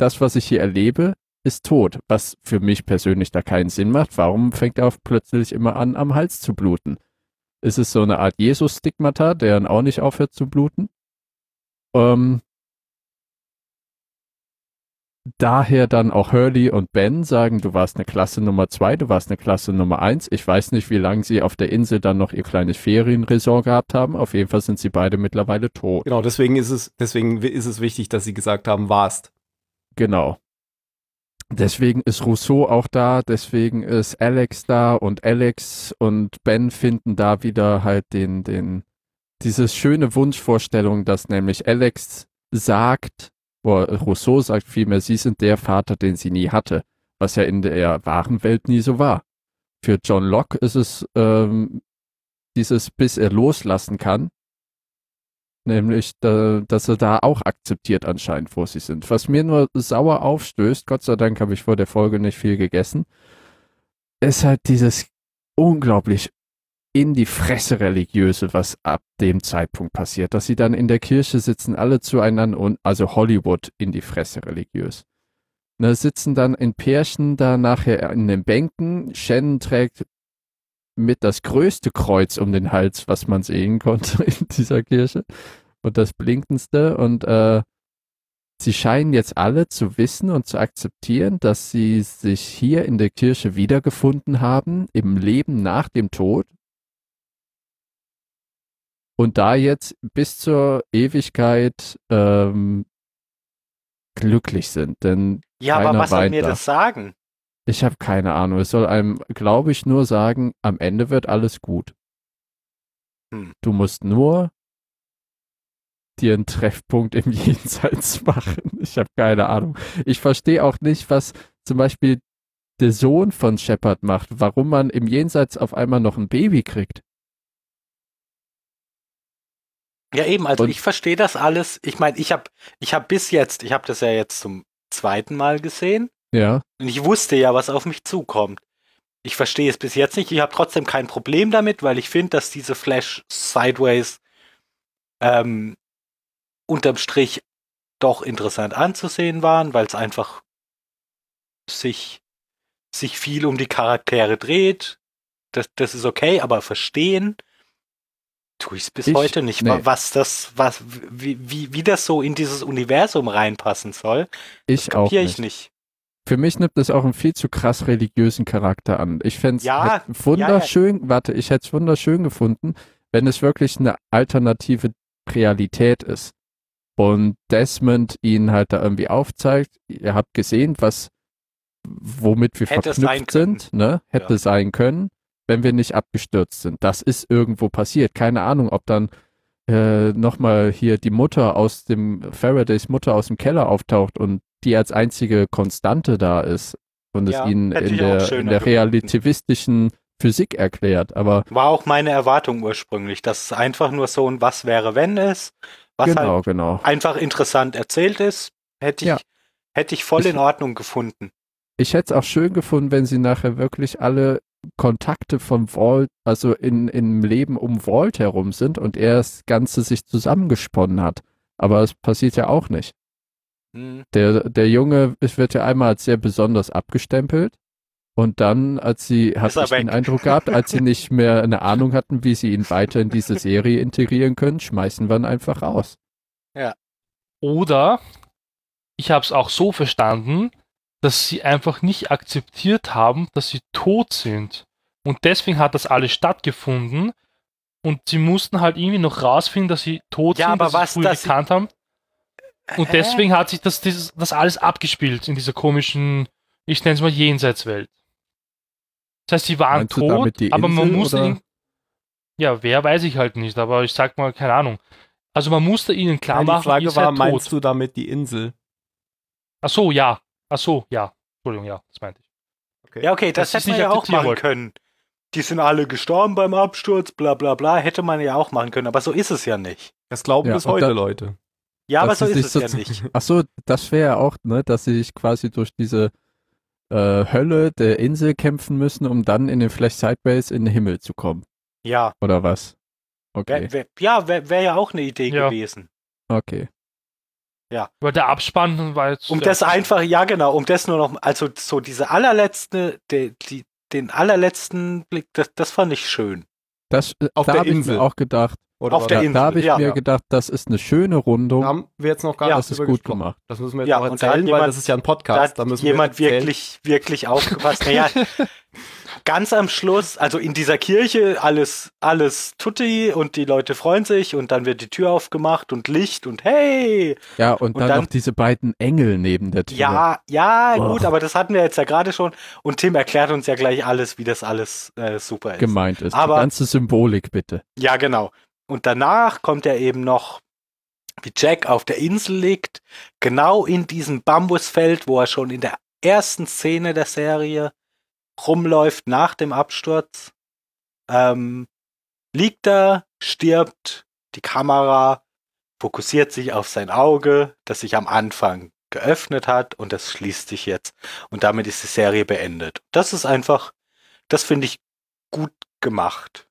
Das, was ich hier erlebe, ist tot, was für mich persönlich da keinen Sinn macht. Warum fängt er plötzlich immer an, am Hals zu bluten? Ist es so eine Art Jesus-Stigmata, der dann auch nicht aufhört zu bluten? Ähm, daher dann auch Hurley und Ben sagen, du warst eine Klasse Nummer zwei, du warst eine Klasse Nummer eins. Ich weiß nicht, wie lange sie auf der Insel dann noch ihr kleines Ferienresort gehabt haben. Auf jeden Fall sind sie beide mittlerweile tot.
Genau, deswegen ist es, deswegen ist es wichtig, dass sie gesagt haben, warst.
Genau. Deswegen ist Rousseau auch da, deswegen ist Alex da und Alex und Ben finden da wieder halt den, den, dieses schöne Wunschvorstellung, dass nämlich Alex sagt, oder Rousseau sagt vielmehr, sie sind der Vater, den sie nie hatte, was ja in der wahren Welt nie so war. Für John Locke ist es ähm, dieses, bis er loslassen kann, Nämlich, da, dass er da auch akzeptiert anscheinend, wo sie sind. Was mir nur sauer aufstößt, Gott sei Dank habe ich vor der Folge nicht viel gegessen, ist halt dieses unglaublich in die Fresse religiöse, was ab dem Zeitpunkt passiert, dass sie dann in der Kirche sitzen, alle zueinander und, also Hollywood in die Fresse religiös. Ne, sitzen dann in Pärchen da nachher in den Bänken. Shannon trägt mit das größte Kreuz um den Hals, was man sehen konnte in dieser Kirche. Und das blinkendste. Und äh, sie scheinen jetzt alle zu wissen und zu akzeptieren, dass sie sich hier in der Kirche wiedergefunden haben, im Leben nach dem Tod. Und da jetzt bis zur Ewigkeit ähm, glücklich sind. Denn
Ja, aber was soll mir
da.
das sagen?
Ich habe keine Ahnung. Es soll einem, glaube ich, nur sagen, am Ende wird alles gut.
Hm.
Du musst nur dir einen Treffpunkt im Jenseits machen. Ich habe keine Ahnung. Ich verstehe auch nicht, was zum Beispiel der Sohn von Shepard macht, warum man im Jenseits auf einmal noch ein Baby kriegt.
Ja, eben, also
Und-
ich verstehe das alles. Ich meine, ich habe ich hab bis jetzt, ich habe das ja jetzt zum zweiten Mal gesehen
Ja,
und ich wusste ja, was auf mich zukommt. Ich verstehe es bis jetzt nicht. Ich habe trotzdem kein Problem damit, weil ich finde, dass diese Flash Sideways ähm, unterm Strich doch interessant anzusehen waren, weil es einfach sich, sich viel um die Charaktere dreht. das, das ist okay, aber verstehen tue ich es bis
Ich-
heute nicht,
nee.
wa- was das, was, wie, wie, wie das so in dieses Universum reinpassen soll.
Ich
Kapiere
nicht.
ich nicht.
Für mich nimmt es auch einen viel zu krass religiösen Charakter an. Ich fände es
Ja,
wunderschön, warte, ich hätte es wunderschön gefunden, wenn es wirklich eine alternative Realität ist. Und Desmond ihn halt da irgendwie aufzeigt. Ihr habt gesehen, was, womit wir
Hätte
verknüpft sind, ne? Hätte
Ja.
sein können, wenn wir nicht abgestürzt sind. Das ist irgendwo passiert. Keine Ahnung, ob dann äh, nochmal hier die Mutter aus dem, Faradays Mutter aus dem Keller auftaucht und die als einzige Konstante da ist und
Ja,
es ihnen in der, in der relativistischen Physik erklärt. Aber
War auch meine Erwartung ursprünglich, dass es einfach nur so ein Was wäre, wenn ist, was
genau,
halt
genau.
einfach interessant erzählt ist, hätte ich,
Ja.
hätte ich voll
Ich-
in Ordnung gefunden.
Ich hätte es auch schön gefunden, wenn sie nachher wirklich alle Kontakte von Vault, also in, im Leben um Vault herum sind und er das Ganze sich zusammengesponnen hat. Aber es passiert ja auch nicht.
Hm.
Der, der Junge es wird ja einmal als sehr besonders abgestempelt. Und dann, als sie,
er
ich den. Eindruck gehabt, als sie nicht mehr eine Ahnung hatten, wie sie ihn weiter in diese Serie integrieren können, schmeißen wir ihn einfach raus.
Oder ich habe es auch so verstanden, dass sie einfach nicht akzeptiert haben, dass sie tot sind. Und deswegen hat das alles stattgefunden. Und sie mussten halt irgendwie noch rausfinden, dass sie tot
Ja,
sind,
aber
dass sie
was,
es früher
dass sie-
gekannt haben. Und
Hä?
deswegen hat sich das, dieses, das alles abgespielt in dieser komischen, ich nenne es mal Jenseitswelt. Das heißt, sie waren
Meinst
tot,
die
aber man musste
oder?
ihnen, ja, wer weiß ich halt nicht, aber ich sag mal, keine Ahnung. Also man musste ihnen klar
Nein, die
machen,
Frage
ihr
war,
seid
meinst
tot.
du damit die Insel?
Ach so, ja. Ach so, ja. Entschuldigung, ja, das meinte ich.
Ja, okay, das,
Das
hätte man ja auch machen
wollen.
können. Die sind alle gestorben beim Absturz, bla bla bla, hätte man ja auch machen können, aber so ist es ja nicht.
Das glauben
Ja,
bis heute
da-
Leute.
Ja, aber so ist es
so-
ja nicht.
Ach so, das wäre ja auch, ne, dass sie sich quasi durch diese äh, Hölle der Insel kämpfen müssen, um dann in den Flash Sideways in den Himmel zu kommen.
Ja,
Oder was? Okay,
wär, wär, ja, wäre wär ja auch eine Idee
Ja.
gewesen.
okay.
Weil der Abspann war jetzt.
Um
ja,
das einfach, ja genau, um das nur noch, also so diese allerletzte, die, die, den allerletzten Blick, das, das fand ich schön.
Das,
Auf
da
der
habe ich
Insel.
mir auch gedacht,
Oder
Auf der Insel.
da habe ich
ja.
mir gedacht, das ist eine schöne Rundung.
Da haben wir jetzt noch gar
Ja,
nicht
das ist gut
gesprochen.
gemacht.
Das müssen wir jetzt
Ja, da hat
erzählen, weil
jemand-
das ist ja ein
Da
Podcast. Da
hat
müssen
jemand
wir erzählen.
wirklich, wirklich aufgepasst. Naja, ganz am Schluss, also in dieser Kirche, alles, alles tutti und die Leute freuen sich und dann wird die Tür aufgemacht und Licht und hey!
Ja, und,
Und
dann,
dann-
noch diese beiden Engel neben der Tür.
Ja, ja,
Oh.
gut, aber das hatten wir jetzt ja gerade schon und Tim erklärt uns ja gleich alles, wie das alles äh, super ist.
gemeint ist.
Aber-
die ganze Symbolik, bitte.
Ja, genau. Und danach kommt ja eben noch, wie Jack auf der Insel liegt, genau in diesem Bambusfeld, wo er schon in der ersten Szene der Serie rumläuft nach dem Absturz. Ähm, liegt da, stirbt, die Kamera fokussiert sich auf sein Auge, das sich am Anfang geöffnet hat und das schließt sich jetzt. Und damit ist die Serie beendet. Das ist einfach, das finde ich gut gemacht.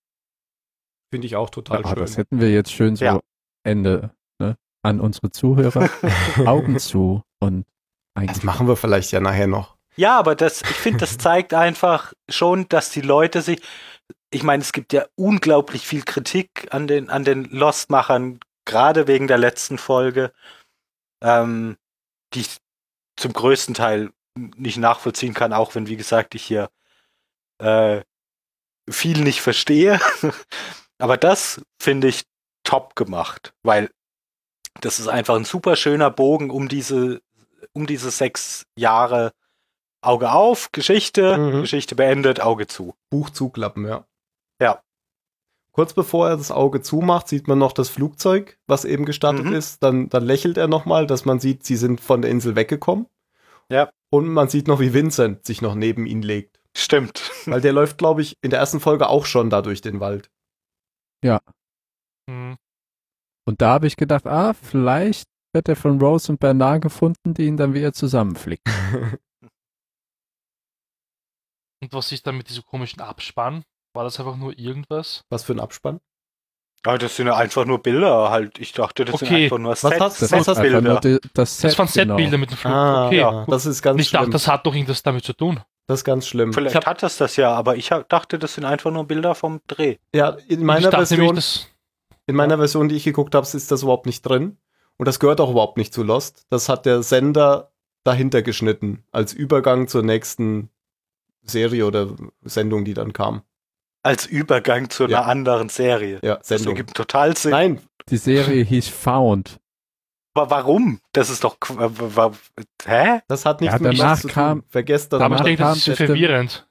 Finde ich auch total
Ah,
schön.
das hätten wir jetzt schön so
Ja.
Ende ne? an unsere Zuhörer. Augen zu und
Das
eigentlich.
machen wir vielleicht ja nachher noch.
Ja, aber das, ich finde, das zeigt einfach schon, dass die Leute sich, ich meine, es gibt ja unglaublich viel Kritik an den, an den Lost-Machern, gerade wegen der letzten Folge, ähm, die ich zum größten Teil nicht nachvollziehen kann, auch wenn, wie gesagt, ich hier äh, viel nicht verstehe. aber das finde ich top gemacht, weil das ist einfach ein super schöner Bogen um diese, um diese sechs Jahre Auge auf, Geschichte,
Mhm.
Geschichte beendet, Auge zu.
Buch zuklappen, ja.
Ja.
Kurz bevor er das Auge zumacht, sieht man noch das Flugzeug, was eben gestartet
Mhm.
ist. Dann, dann lächelt er nochmal, dass man sieht, sie sind von der Insel weggekommen.
Ja.
Und man sieht noch, wie Vincent sich noch neben ihn legt.
Stimmt.
Weil der läuft, glaube ich, in der ersten Folge auch schon da durch den Wald.
Hm.
Und da habe ich gedacht, ah, vielleicht wird er von Rose und Bernard gefunden, die ihn dann wieder zusammenflicken.
Und was ist dann mit diesem komischen Abspann? War das einfach nur irgendwas?
Was für ein Abspann.
Aber das sind ja einfach nur Bilder halt. Ich dachte, das sind
Okay.
einfach nur
Das
was
ist
hast-
einfach nur
Setbilder.
die, das Set.
Das waren
genau.
Setbilder mit dem Flug.
Ah,
okay,
ja, das ist ganz
Und ich dachte,
schlimm.
das hat doch irgendwas damit zu tun.
Das ist ganz schlimm.
Vielleicht
ich hab,
hat es das ja, aber ich hab, dachte, das sind einfach nur Bilder vom Dreh.
ja, in meiner Version,
nämlich, das,
in meiner Version, die ich geguckt habe, ist das überhaupt nicht drin. Und das gehört auch überhaupt nicht zu Lost. Das hat der Sender dahinter geschnitten, als Übergang zur nächsten Serie oder Sendung, die dann kam.
Als Übergang zu einer
Ja.
anderen Serie.
Ja,
Das
Sendung.
ergibt total Sinn.
Nein,
Die Serie hieß Found.
Aber warum? Das ist doch. Hä?
das hat nichts
Ja,
mit
danach kam-
tun. Vergesst das.
aber ich
danach
denke, das ist
kam
verwirrend.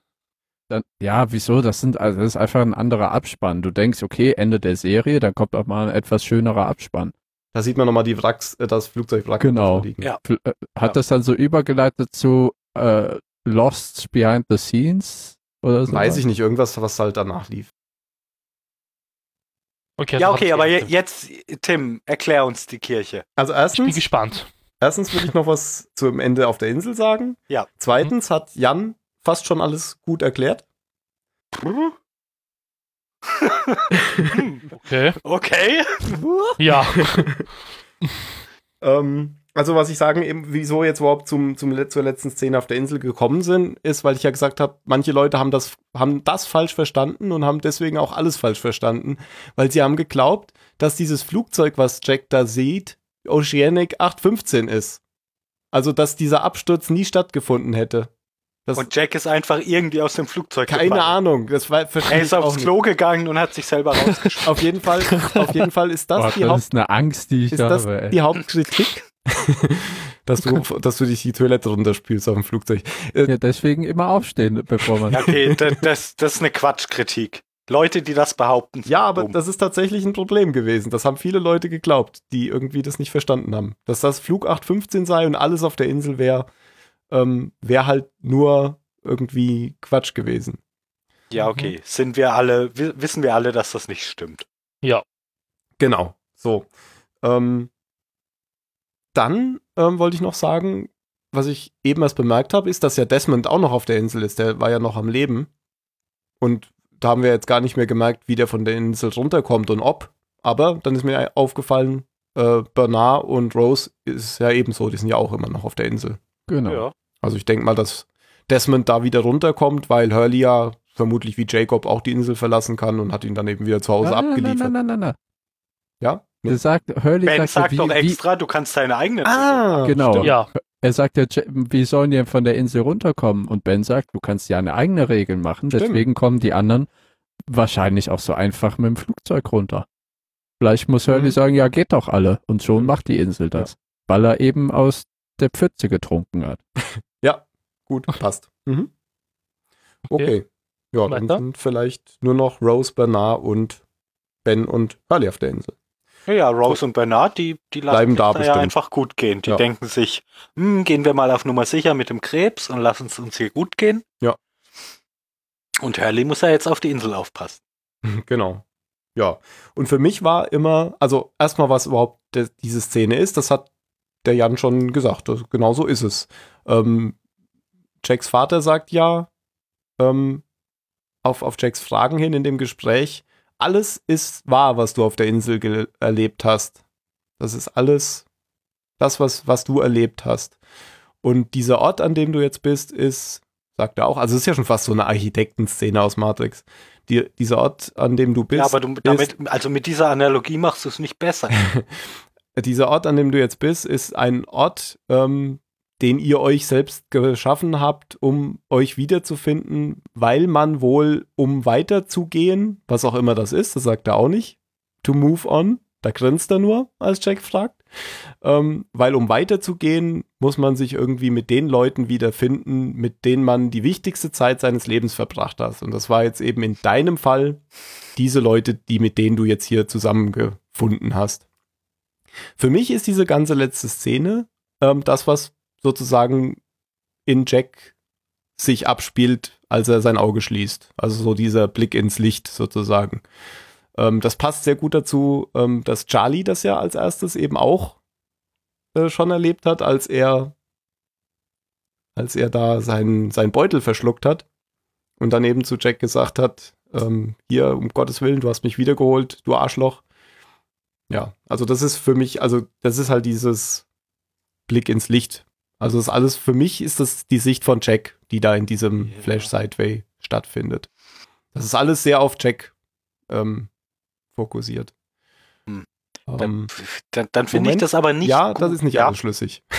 Dann, ja, wieso? Das sind also das ist einfach ein anderer Abspann. Du denkst, okay, Ende der Serie, dann kommt auch mal ein etwas schönerer Abspann.
Da sieht man nochmal die Wracks, äh, das Flugzeugwrack
Genau.
Ja.
Äh, Hat
Ja.
das dann so übergeleitet zu äh, Lost Behind the Scenes oder so?
Weiß ich nicht, irgendwas, was halt danach lief.
Okay,
Ja,
also
okay,
hab
aber
ich-
je, jetzt, Tim, erklär uns die Kirche.
Also
Ich bin
erstens,
gespannt.
erstens will ich noch was zum Ende auf der Insel sagen.
Ja.
Zweitens hat Jan fast schon alles gut erklärt.
Okay.
Okay.
Ja.
Ähm, also was ich sagen, eben, wieso jetzt überhaupt zum, zum, zur letzten Szene auf der Insel gekommen sind, ist, weil ich ja gesagt habe, manche Leute haben das, haben das falsch verstanden und haben deswegen auch alles falsch verstanden, weil sie haben geglaubt, dass dieses Flugzeug, was Jack da sieht, Oceanic 815 ist. Also, dass dieser Absturz nie stattgefunden hätte. Das,
Und Jack ist einfach irgendwie aus dem Flugzeug
keine
gefallen.
Ahnung, das war,
Er ist aufs
nicht.
Klo gegangen und hat sich selber rausgeschmissen.
Auf jeden Fall, auf jeden Fall ist das
Boah,
die
das
Haupt
ist eine Angst, die ich
ist
da
das
habe. ey.
die Hauptkritik, dass du, dass du dich die Toilette runterspülst auf dem Flugzeug. Äh,
Ja, deswegen immer aufstehen, bevor man.
Ja, okay, das, das, ist eine Quatschkritik. Leute, die das behaupten. sind
Ja, aber
dumm.
das ist tatsächlich ein Problem gewesen. Das haben viele Leute geglaubt, die irgendwie das nicht verstanden haben. Dass das Flug 815 sei und alles auf der Insel wäre, ähm, wäre halt nur irgendwie Quatsch gewesen.
Ja, okay. Sind wir alle, wi- wissen wir alle, dass das nicht stimmt.
Ja.
Genau. So. Ähm, dann ähm, wollte ich noch sagen, was ich eben erst bemerkt habe, ist, dass ja Desmond auch noch auf der Insel ist. Der war ja noch am Leben. Und da haben wir jetzt gar nicht mehr gemerkt, wie der von der Insel runterkommt und ob. Aber dann ist mir aufgefallen, äh, Bernard und Rose ist ja ebenso. Die sind ja auch immer noch auf der Insel.
Genau.
Ja.
Also ich denke mal, dass Desmond da wieder runterkommt, weil Hurley ja vermutlich wie Jacob auch die Insel verlassen kann und hat ihn dann eben wieder zu Hause
nein,
abgeliefert.
nein, nein, nein, nein.
Ja?
Der sagt, Hurley
Ben
sagt, ja,
sagt
wie,
doch
wie,
extra, du kannst deine eigenen.
Ah,
Genau.
stimmt.
Ja.
er sagt ja, "J- wie sollen die von der Insel runterkommen? Und Ben sagt, du kannst ja eine eigene Regel machen,
Stimmt.
deswegen kommen die anderen wahrscheinlich auch so einfach mit dem Flugzeug runter. Vielleicht muss Hurley
Mhm.
sagen, ja, geht doch alle. Und schon macht die Insel das. Weil er eben aus der Pfütze getrunken hat.
Gut, passt. Mhm. Okay. Ja, dann
Weiter?
sind vielleicht nur noch Rose, Bernard und Ben und Hurley auf der Insel.
Ja, ja, Rose und Bernard, die, die lassen
Bleiben da
da ja
bestimmt.
einfach gut gehen. Die
Ja.
denken sich, hm, gehen wir mal auf Nummer sicher mit dem Krebs und lassen es uns hier gut gehen.
Ja.
Und Hurley muss ja jetzt auf die Insel aufpassen.
Genau. Ja. Und für mich war immer, also erstmal, was überhaupt de, diese Szene ist, das hat der Jan schon gesagt. Das, genau so ist es. Ähm, Jacks Vater sagt ja, ähm, auf, auf Jacks Fragen hin in dem Gespräch, alles ist wahr, was du auf der Insel erlebt hast. Das ist alles das, was, was du erlebt hast. Und dieser Ort, an dem du jetzt bist, ist, sagt er auch, also es ist ja schon fast so eine Architektenszene aus Matrix. Die, dieser Ort, an dem du bist,
ja, aber du, damit, also mit dieser Analogie machst du es nicht besser.
dieser Ort, an dem du jetzt bist, ist ein Ort, ähm, den ihr euch selbst geschaffen habt, um euch wiederzufinden, weil man wohl, um weiterzugehen, was auch immer das ist, das sagt er auch nicht, to move on, da grinst er nur, als Jack fragt, ähm, weil um weiterzugehen, muss man sich irgendwie mit den Leuten wiederfinden, mit denen man die wichtigste Zeit seines Lebens verbracht hat. Und das war jetzt eben in deinem Fall diese Leute, die mit denen du jetzt hier zusammengefunden hast. Für mich ist diese ganze letzte Szene ähm, das, was sozusagen in Jack sich abspielt, als er sein Auge schließt. Also so dieser Blick ins Licht sozusagen. Ähm, das passt sehr gut dazu, ähm, dass Charlie das ja als erstes eben auch äh, schon erlebt hat, als er als er da seinen, seinen Beutel verschluckt hat und dann eben zu Jack gesagt hat, ähm, hier, um Gottes Willen, du hast mich wiedergeholt, du Arschloch. Ja, also das ist für mich, also das ist halt dieses Blick ins Licht Also das ist alles, für mich ist das die Sicht von Jack, die da in diesem
Ja.
Flash Sideway stattfindet. Das ist alles sehr auf Jack ähm, fokussiert.
Hm.
Ähm,
Dann, dann finde ich das aber nicht
ja,
gut.
das ist nicht
ja.
alles schlüssig.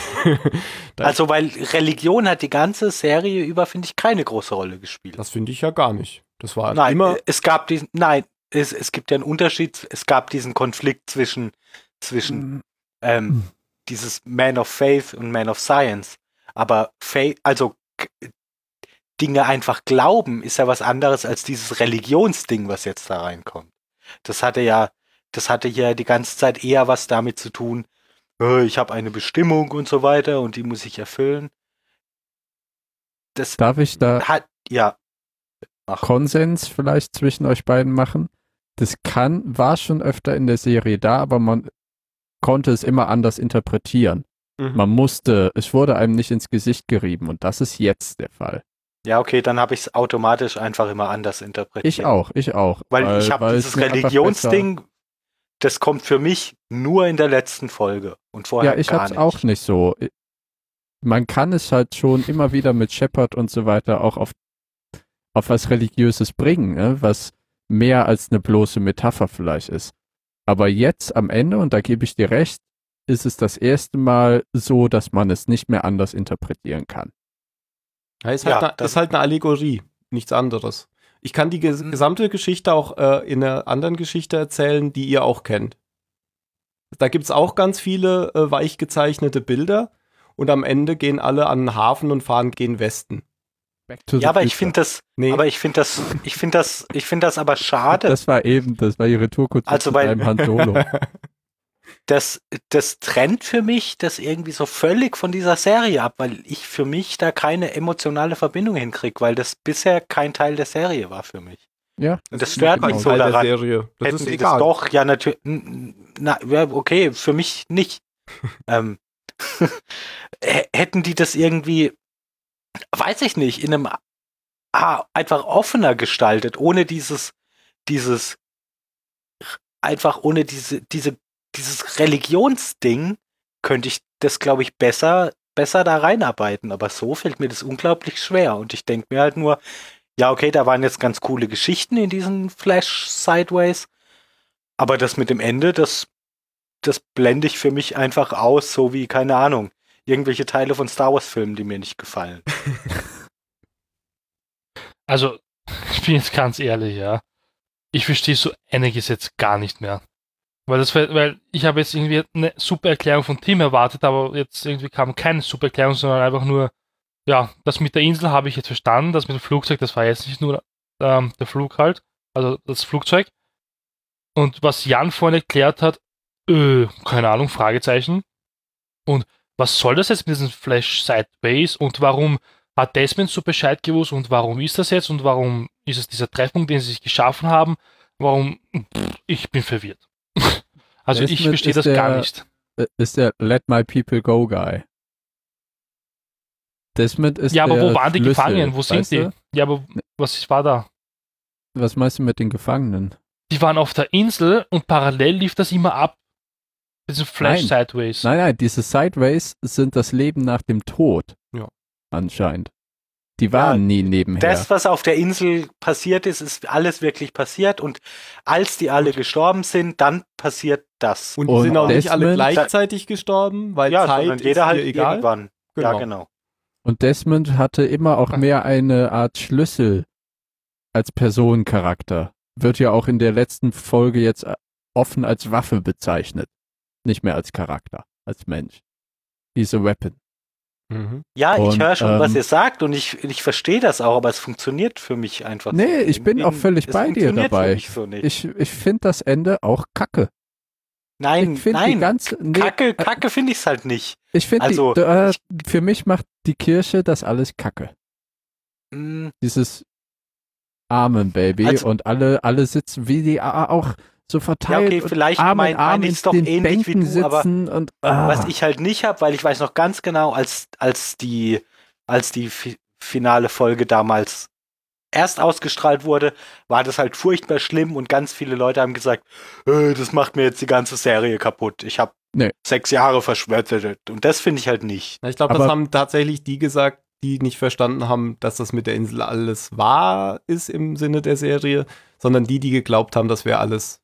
Also, weil Religion hat die ganze Serie über, finde ich, keine große Rolle gespielt.
das finde ich ja gar nicht. Das war
Nein,
immer.
es gab diesen, nein, es, es gibt ja einen Unterschied. Es gab diesen Konflikt zwischen, zwischen ähm,
Hm.
Dieses Man of Faith und Man of Science. Aber Faith, also Dinge einfach glauben, ist ja was anderes als dieses Religionsding, was jetzt da reinkommt. Das hatte ja, das hatte ja die ganze Zeit eher was damit zu tun, äh, ich habe eine Bestimmung und so weiter und die muss ich erfüllen. Das
Darf ich da
hat, ja,
Konsens vielleicht zwischen euch beiden machen? Das kann, war schon öfter in der Serie da, aber man konnte es immer anders interpretieren.
Mhm.
Man musste, es wurde einem nicht ins Gesicht gerieben und das ist jetzt der Fall.
ja, okay, dann habe ich es automatisch einfach immer anders interpretiert.
Ich auch, ich auch.
Weil, ich habe
weil
dieses
es
Religionsding, das kommt für mich nur in der letzten Folge und vorher
Ja, ich hab's
nicht.
auch nicht so. Man kann es halt schon immer wieder mit Shepard und so weiter auch auf, auf was Religiöses bringen, ne? was mehr als eine bloße Metapher vielleicht ist. Aber jetzt am Ende, und da gebe ich dir recht, ist es das erste Mal so, dass man es nicht mehr anders interpretieren kann.
Ja, ist,
Ja,
halt eine,
das-
ist halt eine Allegorie, nichts anderes. Ich kann die ges
Mhm.
gesamte Geschichte auch äh, in einer anderen Geschichte erzählen, die ihr auch kennt. Da gibt's auch ganz viele äh, weich gezeichnete Bilder und am Ende gehen alle an den Hafen und fahren gen Westen.
Back to the
Ja, aber ich finde das,
Nee,
aber ich finde das, ich finde das, ich finde das aber schade.
Das war eben, das war ihre Tourkutsche
Also
zu
weil-
deinem Han Solo.
das, das trennt für mich das irgendwie so völlig von dieser Serie ab, weil ich für mich da keine emotionale Verbindung hinkriege, weil das bisher kein Teil der Serie war für mich.
Ja,
Und das stört
genau
mich so
Teil der
daran.
Serie. Das
Hätten
ist egal.
das doch, ja, natürlich. Na, ja, okay, für mich nicht. ähm, hätten die das irgendwie, weiß ich nicht, in einem ah, einfach offener gestaltet, ohne dieses, dieses, einfach ohne diese, diese, dieses Religionsding, könnte ich das, glaube ich, besser, besser da reinarbeiten. Aber so fällt mir das unglaublich schwer. Und ich denke mir halt nur, ja, okay, da waren jetzt ganz coole Geschichten in diesen Flash Sideways. Aber das mit dem Ende, das, das blende ich für mich einfach aus, so wie, keine Ahnung, irgendwelche Teile von Star Wars Filmen, die mir nicht gefallen.
Also, ich bin jetzt ganz ehrlich, ja. Ich verstehe so einiges jetzt gar nicht mehr. Weil das, weil ich habe jetzt irgendwie eine super Erklärung von Tim erwartet, aber jetzt irgendwie kam keine super Erklärung, sondern einfach nur, ja, das mit der Insel habe ich jetzt verstanden, das mit dem Flugzeug, das war jetzt nicht nur ähm, der Flug halt, also das Flugzeug. Und was Jan vorhin erklärt hat, äh, keine Ahnung, Fragezeichen. Und was soll das jetzt mit diesen Flash Sideways und warum hat Desmond so Bescheid gewusst und warum ist das jetzt und warum ist es dieser Treffpunkt, den sie sich geschaffen haben? Warum? Pff, Ich bin verwirrt. Also ich
Desmond
verstehe
ist
das gar
der-
nicht.
äh, ist der Let My People Go Guy. Desmond ist
Ja, aber
der
wo waren die
Schlüssel,
Gefangenen? Wo sind die?
du?
Ja, aber was war da?
Was meinst du mit den Gefangenen?
Die waren auf der Insel und parallel lief das immer ab. Diesen Flash
Nein.
Sideways.
Nein, nein, diese Sideways sind das Leben nach dem Tod.
Ja.
Anscheinend. Die waren nie nebenher.
Das, was auf der Insel passiert ist, ist alles wirklich passiert und als die alle gestorben sind, dann passiert das.
Und die
Und
sind auch nicht alle gleichzeitig gestorben, weil
ja,
Zeit
jeder halt
hier egal.
irgendwann.
Genau.
Ja, genau.
Und Desmond hatte immer auch mehr eine Art Schlüssel als Personencharakter. Wird ja auch in der letzten Folge jetzt offen als Waffe bezeichnet. Nicht mehr als Charakter, als Mensch. Diese Weapon.
Mhm.
Ja, ich
Und,
höre schon, was
ähm,
ihr sagt und ich, ich verstehe das auch, aber es funktioniert für mich einfach
Nee,
so.
ich bin
Irgendwie-
auch völlig bei dir dabei.
mich so nicht.
Ich, ich finde das Ende auch kacke.
nein,
ich
nein,
ganze. Nee,
Kacke,
äh,
Kacke finde ich es halt nicht.
Ich finde,
Also,
die, äh, für mich macht die Kirche das alles kacke.
Mm,
Dieses Amen, Baby.
Also-
und alle, alle sitzen, wie die a- auch so
Ja,
verteilt
okay,
und
vielleicht
Arm
mein,
in Arm in
ist doch
den
ähnlich wie
Bänken
du, aber
sitzen und ah,
was ich halt nicht habe, weil ich weiß noch ganz genau, als, als die, als die fi finale Folge damals erst ausgestrahlt wurde, war das halt furchtbar schlimm und ganz viele Leute haben gesagt, äh, das macht mir jetzt die ganze Serie kaputt. Ich habe
Nee.
sechs Jahre verschwörtet. Und das finde ich halt nicht.
Ich glaube, das haben tatsächlich die gesagt, die nicht verstanden haben, dass das mit der Insel alles wahr ist im Sinne der Serie, sondern die, die geglaubt haben, das wäre alles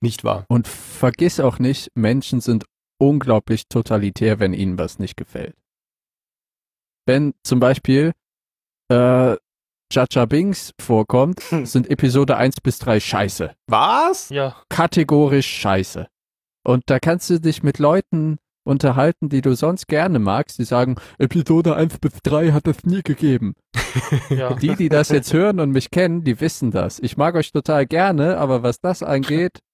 nicht wahr.
Und vergiss auch nicht, Menschen sind unglaublich totalitär, wenn ihnen was nicht gefällt. Wenn zum Beispiel äh, Jaja Binks vorkommt,
Hm.
sind Episode 1 bis 3 scheiße.
Was?
Ja.
Kategorisch scheiße. Und da kannst du dich mit Leuten unterhalten, die du sonst gerne magst, die sagen, Episode 1 bis 3 hat es nie gegeben.
ja.
Die, die das jetzt hören und mich kennen, die wissen das. Ich mag euch total gerne, aber was das angeht,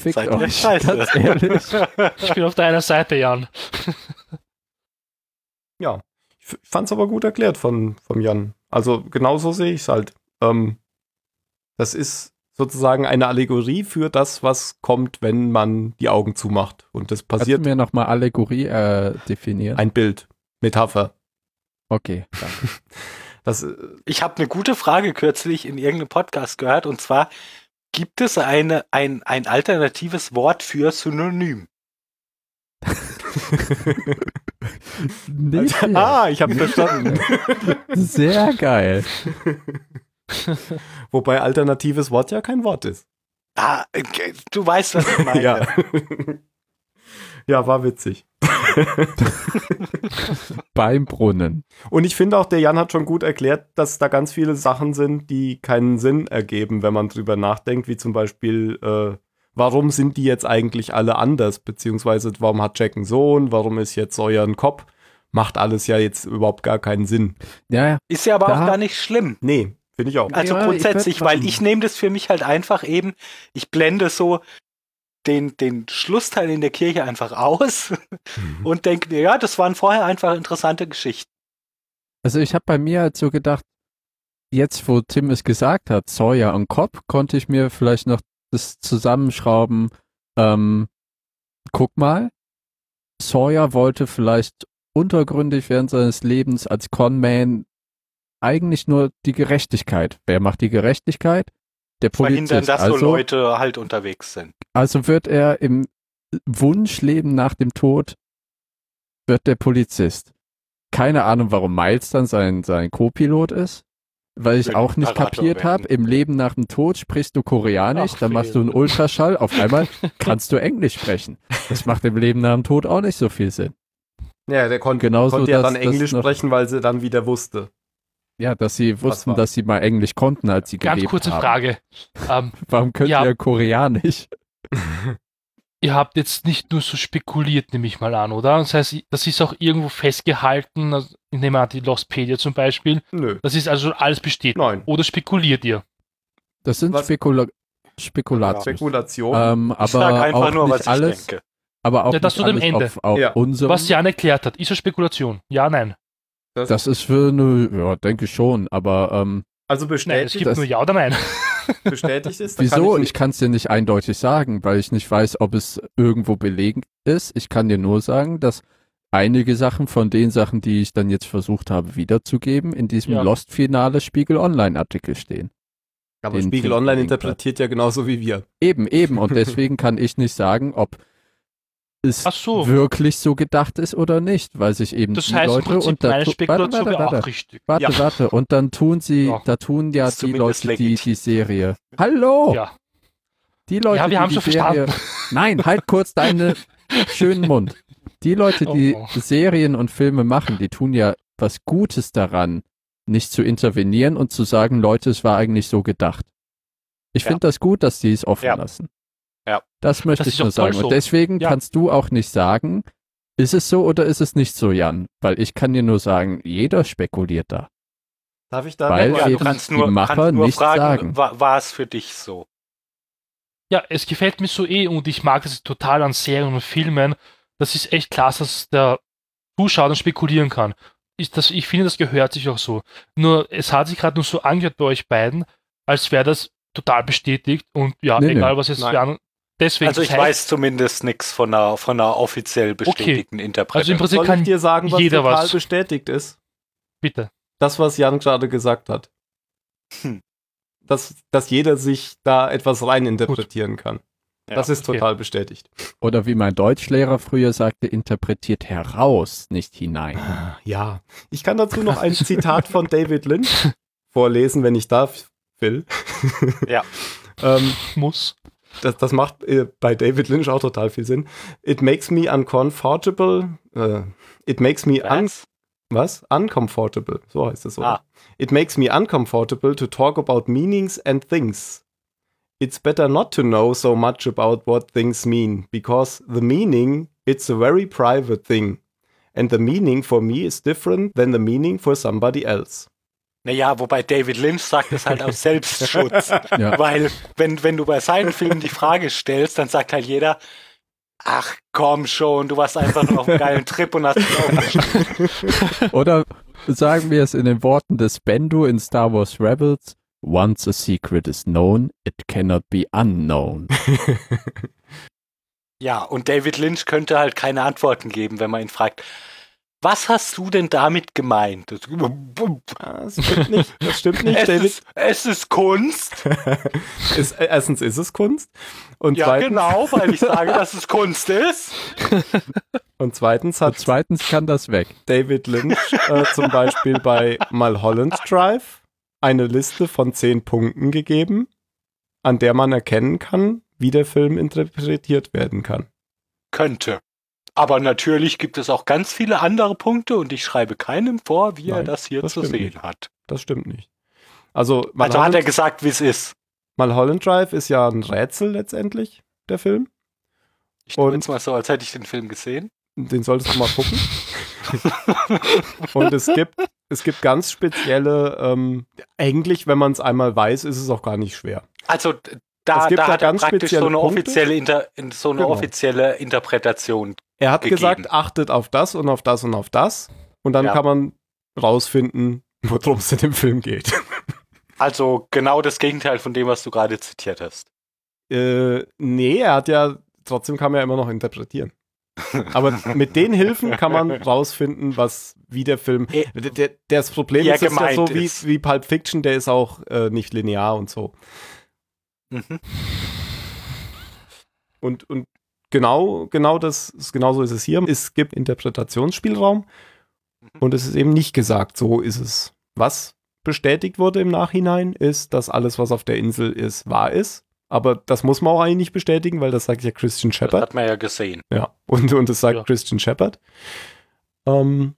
fickt
Seid
euch.
scheiße.
Ganz ehrlich.
Ich bin auf deiner Seite, Jan.
Ja. Ich fand's aber gut erklärt von, von Jan. Also genauso sehe ich es halt. Ähm, das ist sozusagen eine Allegorie für das, was kommt, wenn man die Augen zumacht. Und das
Kannst
passiert
du mir nochmal Allegorie äh, definieren?
ein Bild, Metapher.
okay, danke.
Das, äh,
Ich habe eine gute Frage kürzlich in irgendeinem Podcast gehört und zwar gibt es eine, ein, ein alternatives Wort für Synonym?
Nee,
ah, ich habe verstanden.
sehr geil.
Wobei alternatives Wort ja kein Wort ist.
Ah, okay, du weißt, was ich meine.
Ja. Ja, war witzig.
Beim Brunnen.
Und ich finde auch, der Jan hat schon gut erklärt, dass da ganz viele Sachen sind, die keinen Sinn ergeben, wenn man drüber nachdenkt, wie zum Beispiel, äh, warum sind die jetzt eigentlich alle anders, beziehungsweise warum hat Jack einen Sohn, warum ist jetzt Sawyer ein Kopf, macht alles ja jetzt überhaupt gar keinen Sinn.
Ja, ja.
Ist ja aber
Da-
auch gar nicht schlimm.
Nee, finde ich auch.
Also
Ja, ich
grundsätzlich,
würd
weil ich nehme das für mich halt einfach eben, ich blende so den, den Schlussteil in der Kirche einfach aus und denke mir, ja, das waren vorher einfach interessante Geschichten.
Also ich habe bei mir halt so gedacht, jetzt wo Tim es gesagt hat, Sawyer und Cobb, konnte ich mir vielleicht noch das zusammenschrauben. Ähm, guck mal, Sawyer wollte vielleicht untergründig während seines Lebens als Conman eigentlich nur die Gerechtigkeit. Wer macht die Gerechtigkeit? Der
Verhindern,
Polizist.
dass so
Also,
Leute halt unterwegs sind.
also wird er im Wunschleben nach dem Tod, wird der Polizist. Keine Ahnung, warum Miles dann sein, sein Co-Pilot ist. Weil ich auch nicht
Imperator
kapiert habe, im Leben nach dem Tod sprichst du Koreanisch,
Ach,
dann machst du einen. Ultraschall, auf einmal kannst du Englisch sprechen. Das macht im Leben nach dem Tod auch nicht so viel Sinn.
Ja, der kon
Genauso,
konnte ja
dass-
dann
dass
Englisch sprechen, weil sie dann wieder wusste.
Ja, dass sie wussten, dass sie mal Englisch konnten, als sie
Ganz
gelebt
kurze
haben.
Frage. Ähm,
Warum können
Ja.
sie ja Koreanisch?
ihr habt jetzt nicht nur so spekuliert, nehme ich mal an, oder? Das heißt, das ist auch irgendwo festgehalten, also ich nehme an die Lostpedia zum Beispiel.
Nö.
Das ist also alles bestätigt.
Nein.
Oder spekuliert ihr?
Das sind? Spekula Spekulatius.
Spekulation.
Ähm,
Ich sag
aber
einfach
auch
nur, was ich
alles,
denke.
aber auch
Ja, das
nicht
zu dem
alles
Ende.
auf, auf
Ja.
unserem.
Was Jan erklärt hat, ist eine Spekulation. Ja, nein.
Das ist für eine, ja, denke schon, aber ähm,
also
Nein, es
bestätigt,
gibt
das-
nur Ja oder Nein.
bestätigt ist.
wieso?
kann
Ich kann es dir nicht eindeutig sagen, weil ich nicht weiß, ob es irgendwo belegt ist. Ich kann dir nur sagen, dass einige Sachen von den Sachen, die ich dann jetzt versucht habe wiederzugeben, in diesem
Ja.
Lost-Finale Spiegel Online-Artikel stehen.
Aber
den
Spiegel Online interpretiert ja genauso wie wir.
Eben, eben. Und deswegen kann ich nicht sagen, ob es
Ach so.
wirklich so gedacht ist oder nicht, weil sich eben
Das
die
heißt
Leute und da
Spekulation
warte, warte,
auch
warte,
richtig.
warte,
Ja.
warte. Und dann tun sie,
Ja.
da tun ja die Leute, die
legitim.
die Serie. Hallo!
Ja.
Die Leute,
Ja, wir
die
haben
die
schon
Serie, Nein, halt kurz deinen schönen Mund. Die Leute, die
Oh.
Serien und Filme machen, die tun ja was Gutes daran, nicht zu intervenieren und zu sagen, Leute, es war eigentlich so gedacht. Ich
Ja.
finde das gut, dass die es offen
Ja.
lassen.
Ja.
Das möchte
Das
ich nur sagen.
so.
Und deswegen
Ja.
kannst du auch nicht sagen, ist es so oder ist es nicht so, Jan? Weil ich kann dir nur sagen, jeder spekuliert da.
Darf ich da
Weil
Ja, du kannst
die
nur,
Macher
kannst nur
nicht
fragen,
sagen.
War, war es für dich so?
Ja, es gefällt mir so eh und ich mag es total an Serien und Filmen. Das ist echt klasse, dass der Zuschauer dann spekulieren kann. Ich, das, ich finde, das gehört sich auch so. Nur, es hat sich gerade nur so angehört bei euch beiden, als wäre das total bestätigt und ja,
Nee, nee.
egal was jetzt
Nein.
Deswegen,
Also ich
das heißt,
weiß zumindest nichts von einer, von einer offiziell bestätigten
also im
Interpretation.
Prinzip
Soll ich
kann
dir sagen, was
jeder
total
was.
bestätigt ist?
bitte.
Das, was Jan gerade gesagt hat.
Hm.
Dass, dass jeder sich da etwas reininterpretieren kann.
Ja,
das ist
okay.
total bestätigt.
Oder wie mein Deutschlehrer früher sagte, interpretiert heraus, nicht hinein.
Ja, ich kann dazu noch ein Zitat von David Lynch vorlesen, wenn ich darf, Phil.
Ja.
ähm,
Muss.
Das, das macht äh, bei David Lynch auch total viel Sinn. It makes me uncomfortable. Äh, it makes me un
Was?
Uncomfortable. So heißt es, oder?
Ah.
It makes me uncomfortable to talk about meanings and things. It's better not to know so much about what things mean, because the meaning, it's a very private thing. And the meaning for me is different than the meaning for somebody else.
Naja, wobei David Lynch sagt es halt aus Selbstschutz.
Ja.
Weil, wenn, wenn du bei seinen Filmen die Frage stellst, dann sagt halt jeder, ach komm schon, du warst einfach nur auf einem geilen Trip und hast dich.
Oder sagen wir es in den Worten des Bendu in Star Wars Rebels, Once a secret is known, it cannot be unknown.
Ja, und David Lynch könnte halt keine Antworten geben, wenn man ihn fragt, was hast du denn damit gemeint? Das,
Das stimmt nicht. Das stimmt nicht,
es,
David.
ist, es ist Kunst.
Ist, äh, erstens ist es Kunst. Und,
Ja,
zweitens,
genau, weil ich sage, dass es Kunst ist.
und zweitens
Und
hat
zweitens kann das weg.
David Lynch äh, zum Beispiel bei Mulholland Drive eine Liste von zehn Punkten gegeben, an der man erkennen kann, wie der Film interpretiert werden kann.
Könnte. Aber natürlich gibt es auch ganz viele andere Punkte und ich schreibe keinem vor, wie er
Nein,
das hier
das
zu sehen
nicht.
hat.
Das stimmt nicht. Also
Also hat er gesagt, wie es ist.
Mulholland Drive ist ja ein Rätsel letztendlich, der Film.
Ich tue jetzt mal so, als hätte ich den Film gesehen.
Den solltest du mal gucken. Und es gibt, es gibt ganz spezielle, ähm, eigentlich, wenn man es einmal weiß, ist es auch gar nicht schwer.
Also da,
Es gibt
da
da
hat er
ganz
praktisch so eine
Punkte.
offizielle, Inter, in- so eine
Genau.
offizielle Interpretation.
Er hat
gegeben.
gesagt, achtet auf das und auf das und auf das. Und dann
Ja.
kann man rausfinden, worum es in dem Film geht.
Also genau das Gegenteil von dem, was du gerade zitiert hast.
äh, nee, er hat ja, trotzdem kann man ja immer noch interpretieren. Aber mit den Hilfen kann man rausfinden, was, wie der Film.
Eh,
Der, das Problem ist, ist ja so wie,
ist.
wie Pulp Fiction, der ist auch äh, nicht linear und so.
Mhm.
Und, und genau, genau das, genauso ist es hier. Es gibt Interpretationsspielraum
Mhm.
und es ist eben nicht gesagt, so ist es. Was bestätigt wurde im Nachhinein, ist, dass alles, was auf der Insel ist, wahr ist. Aber das muss man auch eigentlich nicht bestätigen, weil das sagt ja Christian
Das
Shepard.
hat man ja gesehen.
Ja, und, und das sagt
Ja.
Christian Shepard. Ähm,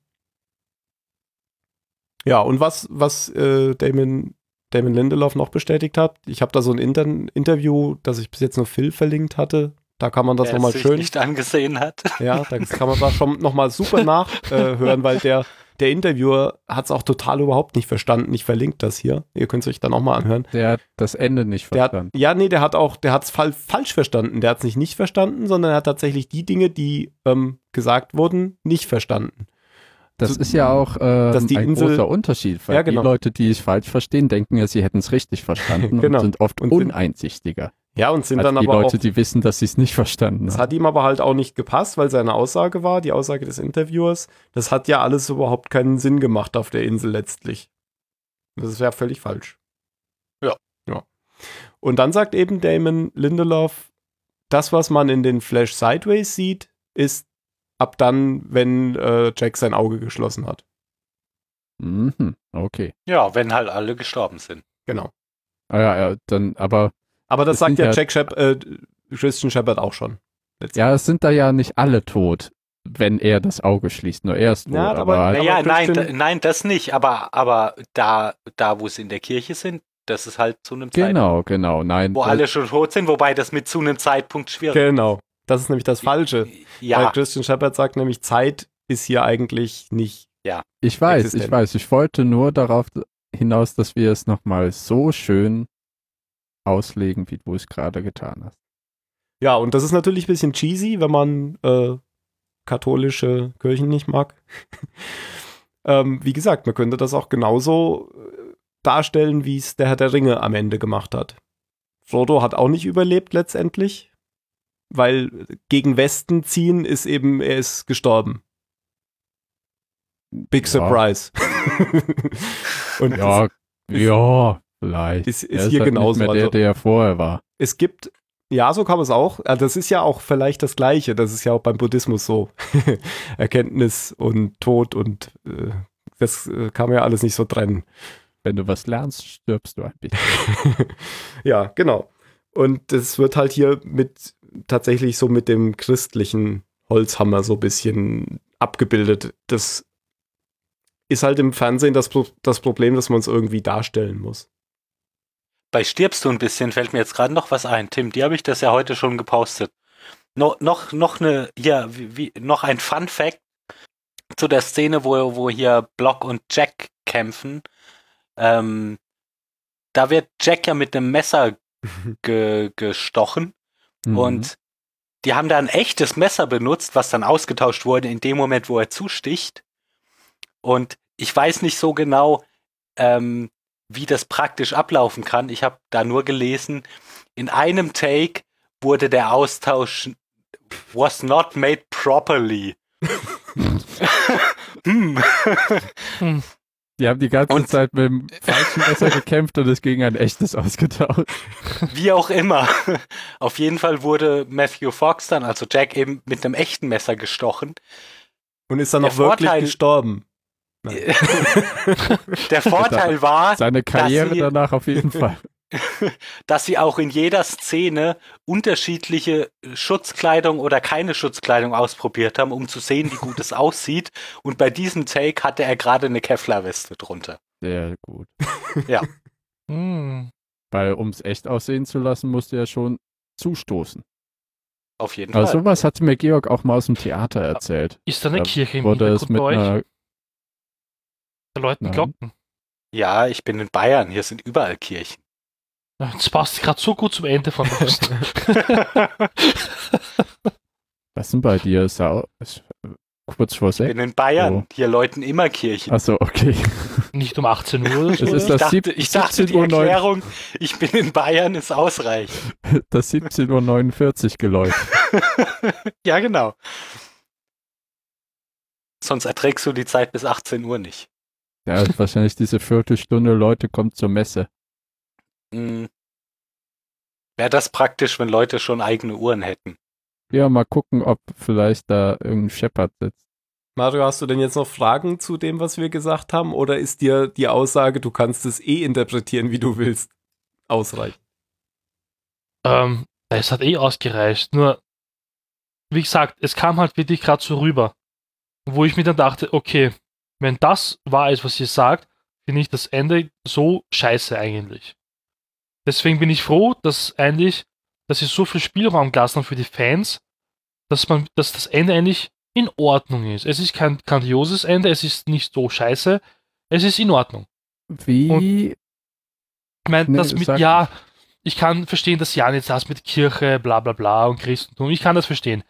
ja, und was, was äh, Damon, Damon Lindelof noch bestätigt hat, ich habe da so ein Inter Interview, das ich bis jetzt nur Phil verlinkt hatte. Da kann man das nochmal schön,
nicht angesehen hat.
ja, da kann man das schon nochmal super nachhören, äh, weil der, der Interviewer hat es auch total überhaupt nicht verstanden. Ich verlinke das hier. Ihr könnt es euch dann auch mal anhören.
Der hat das Ende nicht
Der hat,
verstanden.
ja, nee, der hat auch, der hat es falsch verstanden. Der hat es nicht nicht verstanden, sondern er hat tatsächlich die Dinge, die ähm, gesagt wurden, nicht verstanden.
Das
so-
ist ja auch ähm,
dass die
ein
Insel-
großer Unterschied, weil
Ja, genau.
die Leute, die es falsch verstehen, denken ja, sie hätten es richtig verstanden
Genau.
und sind oft
Und sind-
uneinsichtiger
Ja, und sind
als
dann
die
aber
Leute,
auch,
die wissen, dass sie es nicht verstanden
das
haben.
hat ihm aber halt auch nicht gepasst, weil seine Aussage war, die Aussage des Interviewers, das hat ja alles überhaupt keinen Sinn gemacht auf der Insel letztlich. Das ist ja völlig falsch.
Ja.
Ja. Und dann sagt eben Damon Lindelof, das, was man in den Flash Sideways sieht, ist ab dann, wenn äh, Jack sein Auge geschlossen hat.
Mhm, okay.
Ja, wenn halt alle gestorben sind.
Genau.
Ah, ja, ja, dann, aber
Aber das
Es
sagt ja
ja-
Jack Shep äh, Christian Shepard auch schon.
ja, es sind da ja nicht alle tot, wenn er das Auge schließt. Nur er ist tot.
Ja, aber-
aber
Naja,
Aber
nein, nein, das nicht. Aber, aber da, da, wo sie in der Kirche sind, das ist halt zu einem Zeitpunkt,
genau, genau. Nein,
wo
das-
alle schon tot sind, wobei das mit zu einem Zeitpunkt schwierig
Genau. Das ist nämlich das Falsche. Weil
Ja,
Christian Shepard sagt nämlich, Zeit ist hier eigentlich nicht.
ich weiß,
existent.
ich weiß. Ich wollte nur darauf hinaus, dass wir es nochmal so schön auslegen, wie du es gerade getan hast.
Ja, und das ist natürlich ein bisschen cheesy, wenn man äh, katholische Kirchen nicht mag. ähm, wie gesagt, man könnte das auch genauso äh, darstellen, wie es der Herr der Ringe am Ende gemacht hat. Frodo hat auch nicht überlebt letztendlich, weil gegen Westen ziehen ist eben, er ist gestorben. Big
Ja.
Surprise.
Ja, ja, vielleicht.
ist, ist, ist hier
halt
genauso.
Nicht mehr der,
also,
der vorher war.
es gibt Ja, so kann man es auch. Also das ist ja auch vielleicht das Gleiche. Das ist ja auch beim Buddhismus so. Erkenntnis und Tod und äh, das äh, kann man ja alles nicht so trennen.
Wenn du was lernst, stirbst du ein bisschen.
ja, genau. Und das wird halt hier mit tatsächlich so mit dem christlichen Holzhammer so ein bisschen abgebildet. Das ist halt im Fernsehen das, das Problem, dass man es irgendwie darstellen muss.
Bei Stirbst du ein bisschen fällt mir jetzt gerade noch was ein. Tim, die habe ich das ja heute schon gepostet. No, noch, noch eine, ja, wie, wie, noch ein Fun Fact zu der Szene, wo, wo hier Block und Jack kämpfen. Ähm, da wird Jack ja mit einem Messer ge, gestochen
Mhm.
und die haben da ein echtes Messer benutzt, was dann ausgetauscht wurde in dem Moment, wo er zusticht. Und ich weiß nicht so genau, ähm, wie das praktisch ablaufen kann. Ich habe da nur gelesen, in einem Take wurde der Austausch was not made properly. hm.
Die haben die ganze
Und-
Zeit mit dem falschen Messer gekämpft und es gegen ein echtes ausgetauscht.
Wie auch immer. Auf jeden Fall wurde Matthew Fox dann, also Jack, eben mit einem echten Messer gestochen.
Und ist dann
Der
noch wirklich
Vorteil-
gestorben.
Der Vorteil war,
Seine Karriere
sie-
danach auf jeden Fall.
dass sie auch in jeder Szene unterschiedliche Schutzkleidung oder keine Schutzkleidung ausprobiert haben, um zu sehen, wie gut es aussieht. Und bei diesem Take hatte er gerade eine Kevlar-Weste drunter.
Sehr gut.
Hm.
Weil um es echt aussehen zu lassen, musste er schon zustoßen.
Auf jeden
Aber
Fall.
sowas hatte mir Georg auch mal aus dem Theater erzählt.
Ist da eine
Da
Kirche im
Wurde es mit
bei euch?
einer,
läuten
Nein.
Glocken.
Ja, ich bin in Bayern. Hier sind überall Kirchen.
Das passt gerade so gut zum Ende von Lost.
was ist denn bei dir? Ist, äh, kurz vor
Ich
sechs?
bin in Bayern.
Oh.
Hier läuten immer Kirchen.
Achso, okay.
Nicht um 18 Uhr oder so.
Ist
ich
das
dachte,
sieb-
ich dachte die
17.09 Uhr.
Erklärung, ich bin in Bayern, ist ausreichend.
Das 17.49 Uhr geläutet.
Ja, genau. Sonst erträgst du die Zeit bis 18 Uhr nicht.
Ja, wahrscheinlich diese Viertelstunde Leute kommt zur Messe.
Hm. Wäre das praktisch, wenn Leute schon eigene Uhren hätten?
Ja, mal gucken, ob vielleicht da irgendein Shepard sitzt.
Mario, hast du denn jetzt noch Fragen zu dem, was wir gesagt haben? Oder ist dir die Aussage, du kannst es eh interpretieren, wie du willst, ausreichend?
Ähm, es hat eh ausgereicht. Nur, wie gesagt, es kam halt wirklich gerade so rüber. Wo ich mir dann dachte, okay, wenn das wahr ist, was ihr sagt, finde ich das Ende so scheiße eigentlich. Deswegen bin ich froh, dass eigentlich, dass sie so viel Spielraum gelassen haben für die Fans, dass man, dass das Ende eigentlich in Ordnung ist. Es ist kein grandioses Ende, es ist nicht so scheiße, es ist in Ordnung.
Wie?
Ich meine,
Nee,
das mit, ja, ich kann verstehen, dass Jan jetzt das mit Kirche, bla bla bla und Christentum, ich kann das verstehen.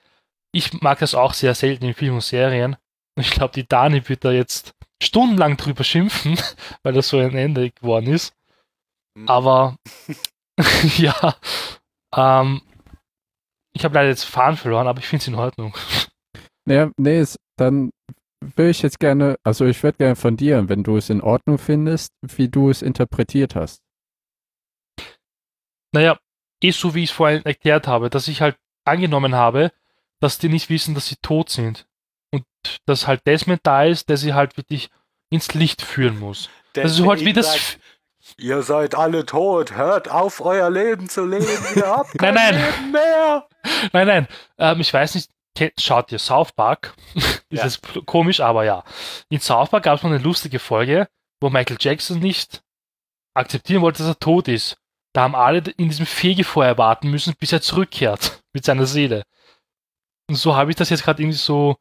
Ich mag das auch sehr selten in Filmen und Serien. Ich glaube, die Dani wird da jetzt stundenlang drüber schimpfen, weil das so ein Ende geworden ist. Aber ja, ähm, ich habe leider jetzt Fahren verloren, aber ich finde es in Ordnung.
Naja, nee, es, dann will ich jetzt gerne, also ich würde gerne von dir, wenn du es in Ordnung findest, wie du es interpretiert hast.
Naja, eh so wie ich es vorhin erklärt habe, dass ich halt angenommen habe, dass die nicht wissen, dass sie tot sind. Dass halt Desmond da ist, der sie halt wirklich ins Licht führen muss. Das ist halt wie das.
Ihr seid alle tot, hört auf, euer Leben zu leben, ihr habt
Nein,
kein
nein.
Leben mehr.
Nein, nein, ähm, ich weiß nicht, schaut ihr South Park? ist
Ja.
das komisch, aber ja. In South Park gab es mal eine lustige Folge, wo Michael Jackson nicht akzeptieren wollte, dass er tot ist. Da haben alle in diesem Fegefeuer warten müssen, bis er zurückkehrt mit seiner Seele. Und so habe ich das jetzt gerade irgendwie so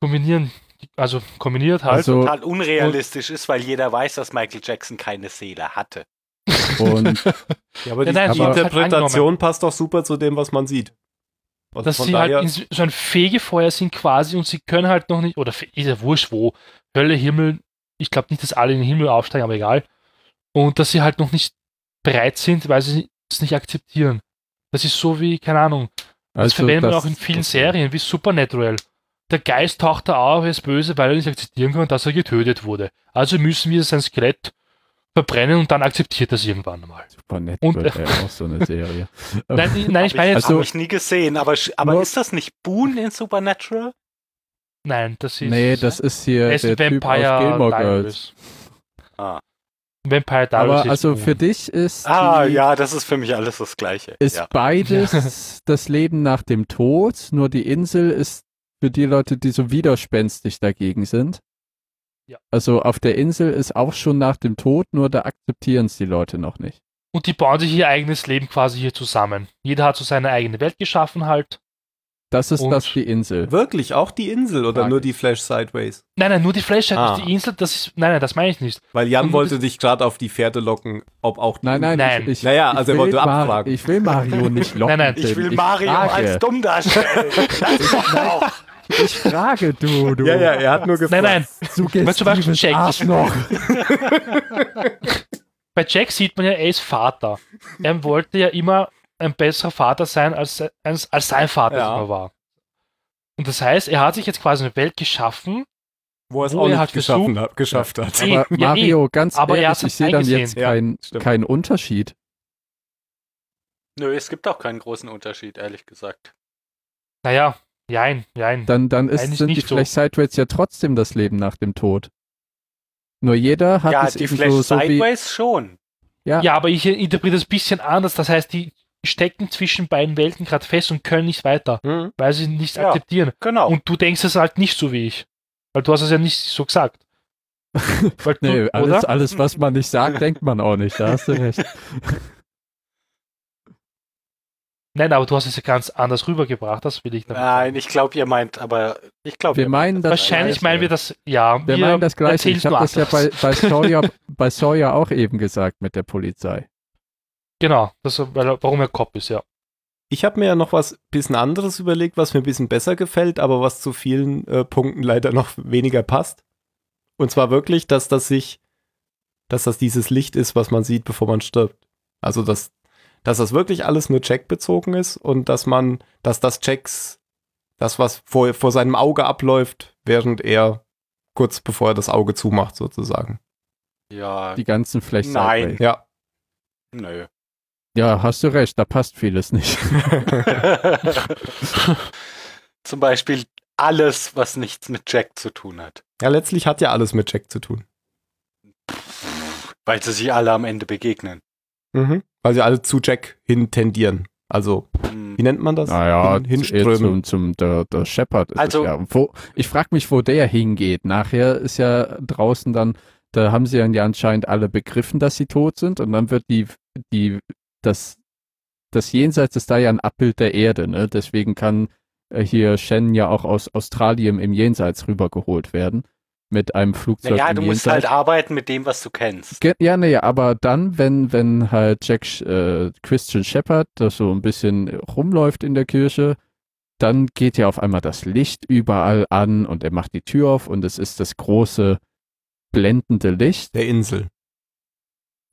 kombinieren, also kombiniert halt.
Also,
Total unrealistisch ist, weil jeder weiß, dass Michael Jackson keine Seele hatte.
und
Ja, aber
Ja,
die,
nein,
die
aber-
Interpretation passt doch super zu dem, was man sieht. Also
dass sie halt in so ein Fegefeuer sind quasi und sie können halt noch nicht, oder ist ja wurscht wo, Hölle, Himmel, ich glaube nicht, dass alle in den Himmel aufsteigen, aber egal. Und dass sie halt noch nicht bereit sind, weil sie es nicht akzeptieren. Das ist so wie, keine Ahnung, das
also
verwendet man
das-
auch in vielen Serien, wie Supernatural. Der Geist taucht da auf, ist böse, weil er nicht akzeptieren kann, dass er getötet wurde. Also müssen wir sein Skelett verbrennen und dann akzeptiert das irgendwann mal.
Supernatural,
Und-
wäre auch so eine Serie.
Nein, ich- nein ich meine jetzt,
Also-
hab ich nie gesehen, aber, aber ist das nicht Boone in Supernatural?
nein, das ist.
nee, das ist hier
er ist
der Typ aus
Vampire
Gilmore Girls.
Ah,
Vampire Diaries
Aber also
Boone.
für dich ist,
ah
die,
ja, das ist für mich alles das Gleiche.
ist
ja.
beides das Leben nach dem Tod, nur die Insel ist für die Leute, die so widerspenstig dagegen sind.
Ja.
Also auf der Insel ist auch schon nach dem Tod, nur da akzeptieren es die Leute noch nicht.
Und die bauen sich ihr eigenes Leben quasi hier zusammen. Jeder hat so seine eigene Welt geschaffen halt.
Das ist
Und-
das die Insel.
Wirklich, auch die Insel oder
Frage.
nur die Flash Sideways?
Nein, nein, nur die Flash,
Ah.
die Insel, das ist, nein, nein, das meine ich nicht.
Weil Jan
Und
wollte dich gerade auf die Fährte locken, ob auch die
Nein, nein,
Nein.
Ich, ich,
Naja,
ich
also er
will
wollte
Mar-
abfragen.
Ich will Mario nicht locken.
Nein, nein.
Ich will. Mario
frage,
als dumm darstellen. Das ist auch.
Ich frage du, du.
Ja, ja, er hat nur gefragt.
Nein, nein,
Suggestives
zum Beispiel Jack.
Arschloch.
bei Jack sieht man ja, er ist Vater. Er wollte ja immer ein besserer Vater sein, als, als, als sein Vater
Ja.
immer war. Und das heißt, er hat sich jetzt quasi eine Welt geschaffen,
Wo er es auch
er
nicht
halt
geschaffen hat, geschafft hat.
Eh,
Aber
ja,
Mario, ganz
Aber er
ehrlich, ich sehe dann jetzt
Ja,
keinen
stimmt.
keinen Unterschied.
Nö, es gibt auch keinen großen Unterschied, ehrlich gesagt.
naja, jein, jein.
Dann, dann ist,
Eigentlich
sind die
nicht so.
Flash Sideways ja trotzdem das Leben nach dem Tod. Nur jeder hat
ja,
es
die
eben
Flash
so, so wie,
Sideways schon.
ja,
Ja, aber ich interpretiere das ein bisschen anders. Das heißt, die stecken zwischen beiden Welten gerade fest und können nicht weiter,
Hm?
weil sie nicht
Ja.
akzeptieren.
Genau.
Und du denkst es halt nicht so wie ich. Weil du hast es ja nicht so gesagt. Weil du,
nee, alles,
oder?
alles, was man nicht sagt, denkt man auch nicht. Da hast du recht.
Nein, aber du hast es ja ganz anders rübergebracht, das will ich damit
Nein,
sagen.
ich glaube, ihr meint, aber ich glaube,
Wir meinen das
Wahrscheinlich
Gleiche.
meinen wir das, ja.
Wir meinen das Gleiche. Ich habe das ja bei, bei, Sawyer, bei Sawyer auch eben gesagt mit der Polizei.
Genau, das, weil, warum er Cop ist, ja.
Ich habe mir ja noch was bisschen anderes überlegt, was mir ein bisschen besser gefällt, aber was zu vielen äh, Punkten leider noch weniger passt. Und zwar wirklich, dass das sich, dass das dieses Licht ist, was man sieht, bevor man stirbt. Also dass, dass das wirklich alles nur Jack bezogen ist und dass man, dass das Jacks, das was vor, vor seinem Auge abläuft, während er kurz bevor er das Auge zumacht, sozusagen.
Ja,
Die ganzen Flash
Nein.
Sideways.
Ja.
nö.
Ja, hast du recht, da passt vieles nicht.
Zum Beispiel alles, was nichts mit Jack zu tun hat.
ja, letztlich hat ja alles mit Jack zu tun.
Weil sie sich alle am Ende begegnen.
Mhm. Weil sie alle zu Jack hin tendieren. Also,
Hm.
wie nennt man das?
Naja,
Hin, hinströmen.
zum, zum der, der Shepard ist
Also-
ja. Wo, ich frage mich, wo der hingeht. Nachher ist ja draußen dann, da haben sie ja anscheinend alle begriffen, dass sie tot sind und dann wird die, die, das, das Jenseits ist da ja ein Abbild der Erde, ne? Deswegen kann äh, hier Shen ja auch aus Australien im Jenseits rübergeholt werden. Mit einem Flugzeug
Naja,
im
du musst
Jenseits.
halt arbeiten mit dem, was du kennst.
Ge- Ja, nee, aber dann, wenn, wenn halt Jack äh, Christian Shepard das so ein bisschen rumläuft in der Kirche, dann geht ja auf einmal das Licht überall an und er macht die Tür auf und es ist das große blendende Licht.
Der Insel.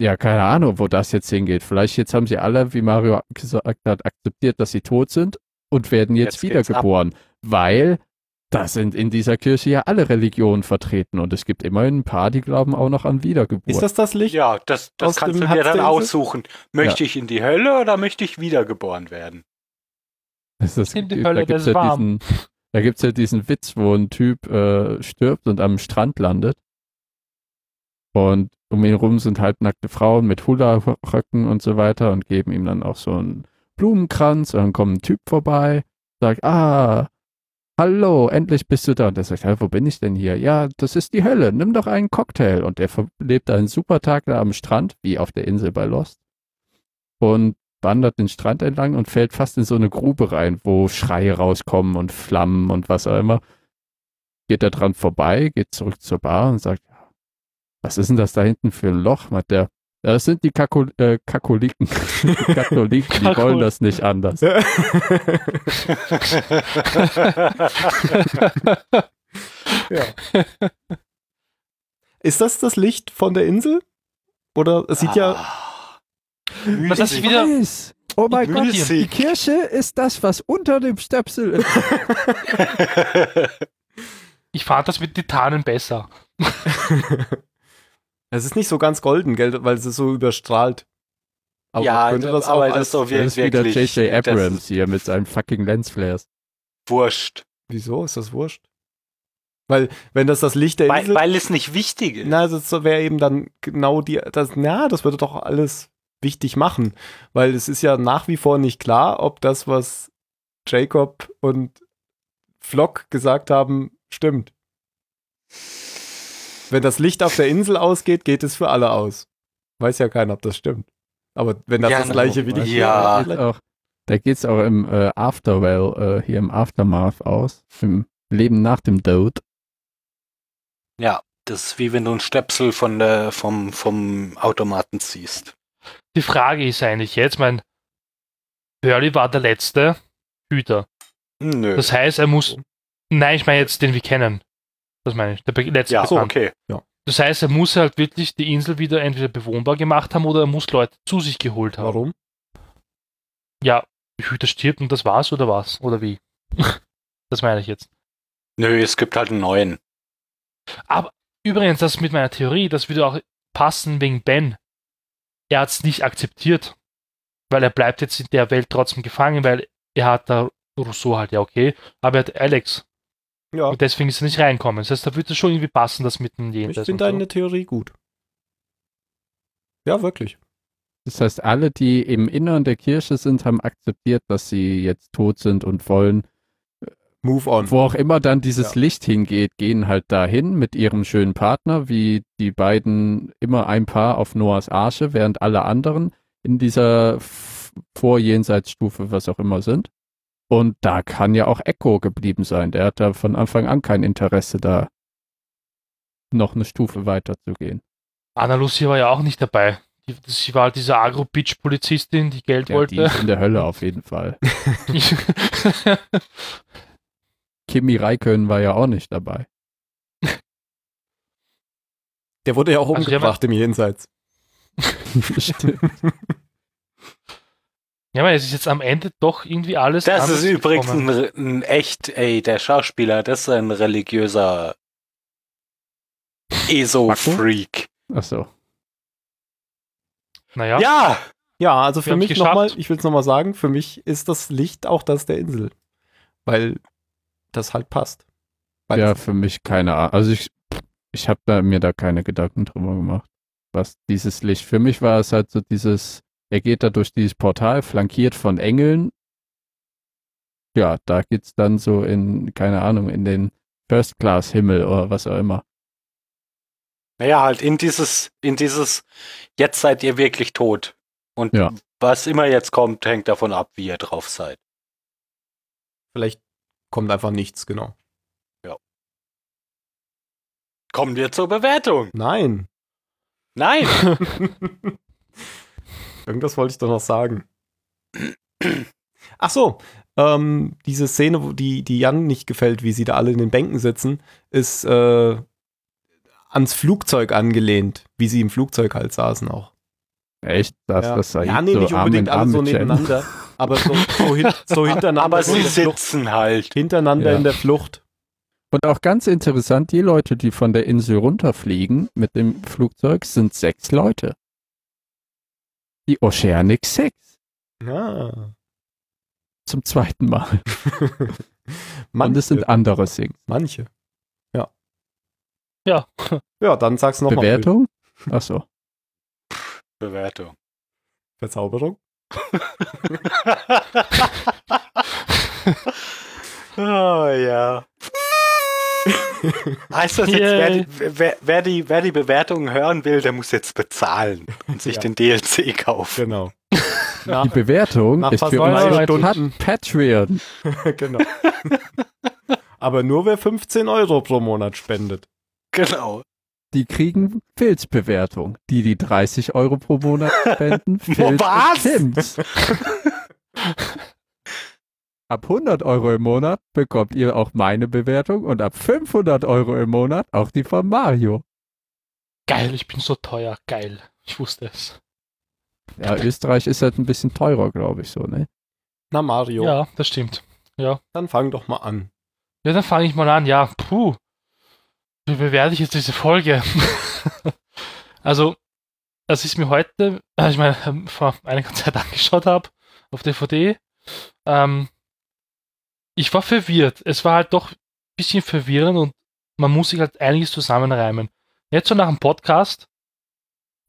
Ja, keine Ahnung, wo das jetzt hingeht. Vielleicht jetzt haben sie alle, wie Mario gesagt hat, akzeptiert, dass sie tot sind und werden jetzt,
Jetzt
wiedergeboren, weil da sind in dieser Kirche ja alle Religionen vertreten und es gibt immerhin ein paar, die glauben auch noch an Wiedergeburt.
Ist das das Licht?
Ja, das, das kannst du dir dann aussuchen. Möchte ich in die Hölle oder möchte ich wiedergeboren werden?
Das ist,
In die
da
Hölle,
gibt's
das
ja
ist warm.
diesen, da gibt's ja diesen Witz, wo ein Typ äh, stirbt und am Strand landet. Und um ihn rum sind halbnackte Frauen mit Hula-Röcken und so weiter und geben ihm dann auch so einen Blumenkranz. Und dann kommt ein Typ vorbei, sagt, ah, hallo, endlich bist du da. Und der sagt, hey, wo bin ich denn hier? Ja, das ist die Hölle, nimm doch einen Cocktail. Und er lebt einen super Tag da am Strand, wie auf der Insel bei Lost. Und wandert den Strand entlang und fällt fast in so eine Grube rein, wo Schreie rauskommen und Flammen und was auch immer. Geht er dran vorbei, geht zurück zur Bar und sagt, was ist denn das da hinten für ein Loch? Macht der, das sind die Kako äh, Katholiken. Katholiken, die wollen das nicht anders.
Ist das das Licht von der Insel? Oder es sieht ja.
Ah.
Das ist
Müßig.
wieder-
Weiß. Oh mein Gott, die. Kirche ist das, was unter dem Stöpsel ist.
Ich fand das mit Titanen besser.
Es ist nicht so ganz golden, gell, weil es ist so überstrahlt. Aber
ja,
könnte das
aber
auch
das ist doch
ist wieder
wirklich
J.J. Abrams hier mit seinen fucking Lensflares.
wurscht.
Wieso? Ist das wurscht? Weil, wenn das das Licht der
Weil,
Insel...
weil es nicht wichtig ist.
na, das wäre eben dann genau die... Das, na, das würde doch alles wichtig machen. Weil es ist ja nach wie vor nicht klar, ob das, was Jacob und Flock gesagt haben, stimmt. Wenn das Licht auf der Insel ausgeht, geht es für alle aus. Weiß ja keiner, ob das stimmt. Aber wenn das
Ja,
das gleiche wie die
ja.
Da geht's auch, da geht's auch im äh, Afterwell, äh, hier im Aftermath aus. Im Leben nach dem Tod.
Ja, das ist wie wenn du einen Stöpsel von der, vom, vom Automaten ziehst.
Die Frage ist eigentlich jetzt, mein Hurley war der letzte Hüter.
Nö.
Das heißt, er muss. Nein, ich meine jetzt den wir kennen. Das meine ich. Der be- letzte
ja,
Bekannte.
okay.
Das heißt, er muss halt wirklich die Insel wieder entweder bewohnbar gemacht haben oder er muss Leute zu sich geholt haben.
Warum?
Ja, die Hüter stirbt und das war's oder was? Oder wie? das meine ich jetzt.
Nö, es gibt halt einen neuen.
Aber übrigens, das mit meiner Theorie, das würde auch passen wegen Ben. Er hat es nicht akzeptiert, weil er bleibt jetzt in der Welt trotzdem gefangen, weil er hat da Rousseau halt, ja okay, aber er hat Alex
Ja,
und deswegen ist er nicht reinkommen. Das heißt, da würde es schon irgendwie passen, das mit dem
ich
Jenseits.
finde
und so.
deine Theorie gut. Ja, wirklich.
Das heißt, alle, die im Innern der Kirche sind, haben akzeptiert, dass sie jetzt tot sind und wollen,
Move on.
wo auch immer dann dieses
Ja.
Licht hingeht, gehen halt dahin mit ihrem schönen Partner, wie die beiden immer ein Paar auf Noahs Arche, während alle anderen in dieser Vorjenseitsstufe, was auch immer sind. Und da kann ja auch Echo geblieben sein. Der hat da von Anfang an kein Interesse, da noch eine Stufe weiter zu gehen.
Anna Lucia war ja auch nicht dabei. Die, sie war halt diese Agro-Bitch-Polizistin, die Geld
Ja, die
wollte.
ist in der Hölle auf jeden Fall. Kimi Räikkönen war ja auch nicht dabei.
Der wurde ja auch
Also
umgebracht im Jenseits.
Stimmt.
Ja, aber es ist jetzt am Ende doch irgendwie alles.
Das ist übrigens ein, ein echt, ey, der Schauspieler, das ist ein religiöser ESO-Freak.
Ach so.
Naja,
Ja,
Ja, also für mich nochmal, ich will es nochmal sagen, für mich ist das Licht auch das der Insel. Weil das halt passt. Weil
Ja, für mich keine Ahnung. Also ich, ich habe da, mir da keine Gedanken drüber gemacht, was dieses Licht. Für mich war es halt so dieses, er geht da durch dieses Portal, flankiert von Engeln. Ja, da geht's dann so in, keine Ahnung, in den First-Class-Himmel oder was auch immer.
naja, halt in dieses, in dieses, jetzt seid ihr wirklich tot. Und
Ja.
was immer jetzt kommt, hängt davon ab, wie ihr drauf seid.
vielleicht kommt einfach nichts, genau.
Kommen wir zur Bewertung.
Nein.
Nein.
Irgendwas wollte ich doch noch sagen. Ach so, ähm, diese Szene, wo die, die Jan nicht gefällt, wie sie da alle in den Bänken sitzen, ist äh, ans Flugzeug angelehnt, wie sie im Flugzeug halt saßen auch.
Echt? Das,
ja.
das
ja, nee,
so
nicht unbedingt
in
alle so nebeneinander, aber so, so, hin, so hintereinander,
Aber sie
der Flucht,
sitzen halt.
hintereinander
Ja.
in der Flucht.
Und auch ganz interessant, die Leute, die von der Insel runterfliegen mit dem Flugzeug, sind sechs Leute. Die Oceanic Six.
Ja.
Zum zweiten Mal. Und
manche,
es sind andere Sings.
manche. Ja.
Ja.
Ja, dann sag's nochmal.
Bewertung? Ach so.
Bewertung.
Verzauberung?
oh ja. Heißt das jetzt, wer die, wer, wer, die, wer die Bewertungen hören will, der muss jetzt bezahlen und sich
Ja.
den DLC kaufen.
Genau. Nach,
Die Bewertung
nach
ist
fast
für
neun
unsere
Stunden.
Pat Patreon.
genau. Aber nur wer 15 Euro pro Monat spendet.
Genau.
Die kriegen Filzbewertung. Die, die 30 Euro pro Monat spenden, Filz
Was?
Ab 100 Euro im Monat bekommt ihr auch meine Bewertung und ab 500 Euro im Monat auch die von Mario.
Geil, ich bin so teuer. Geil. Ich wusste es.
Ja, Österreich ist halt ein bisschen teurer, glaube ich, so, ne?
Na Mario,
Ja, das stimmt.
dann fang doch mal an.
Ja, dann fange ich mal an. Ja, puh. Wie bewerte ich jetzt diese Folge? Also, als ich es mir heute, äh, ich meine, ähm, vor einiger Zeit angeschaut habe, auf DVD, ähm, ich war verwirrt. Es war halt doch ein bisschen verwirrend und man muss sich halt einiges zusammenreimen. Jetzt so nach dem Podcast,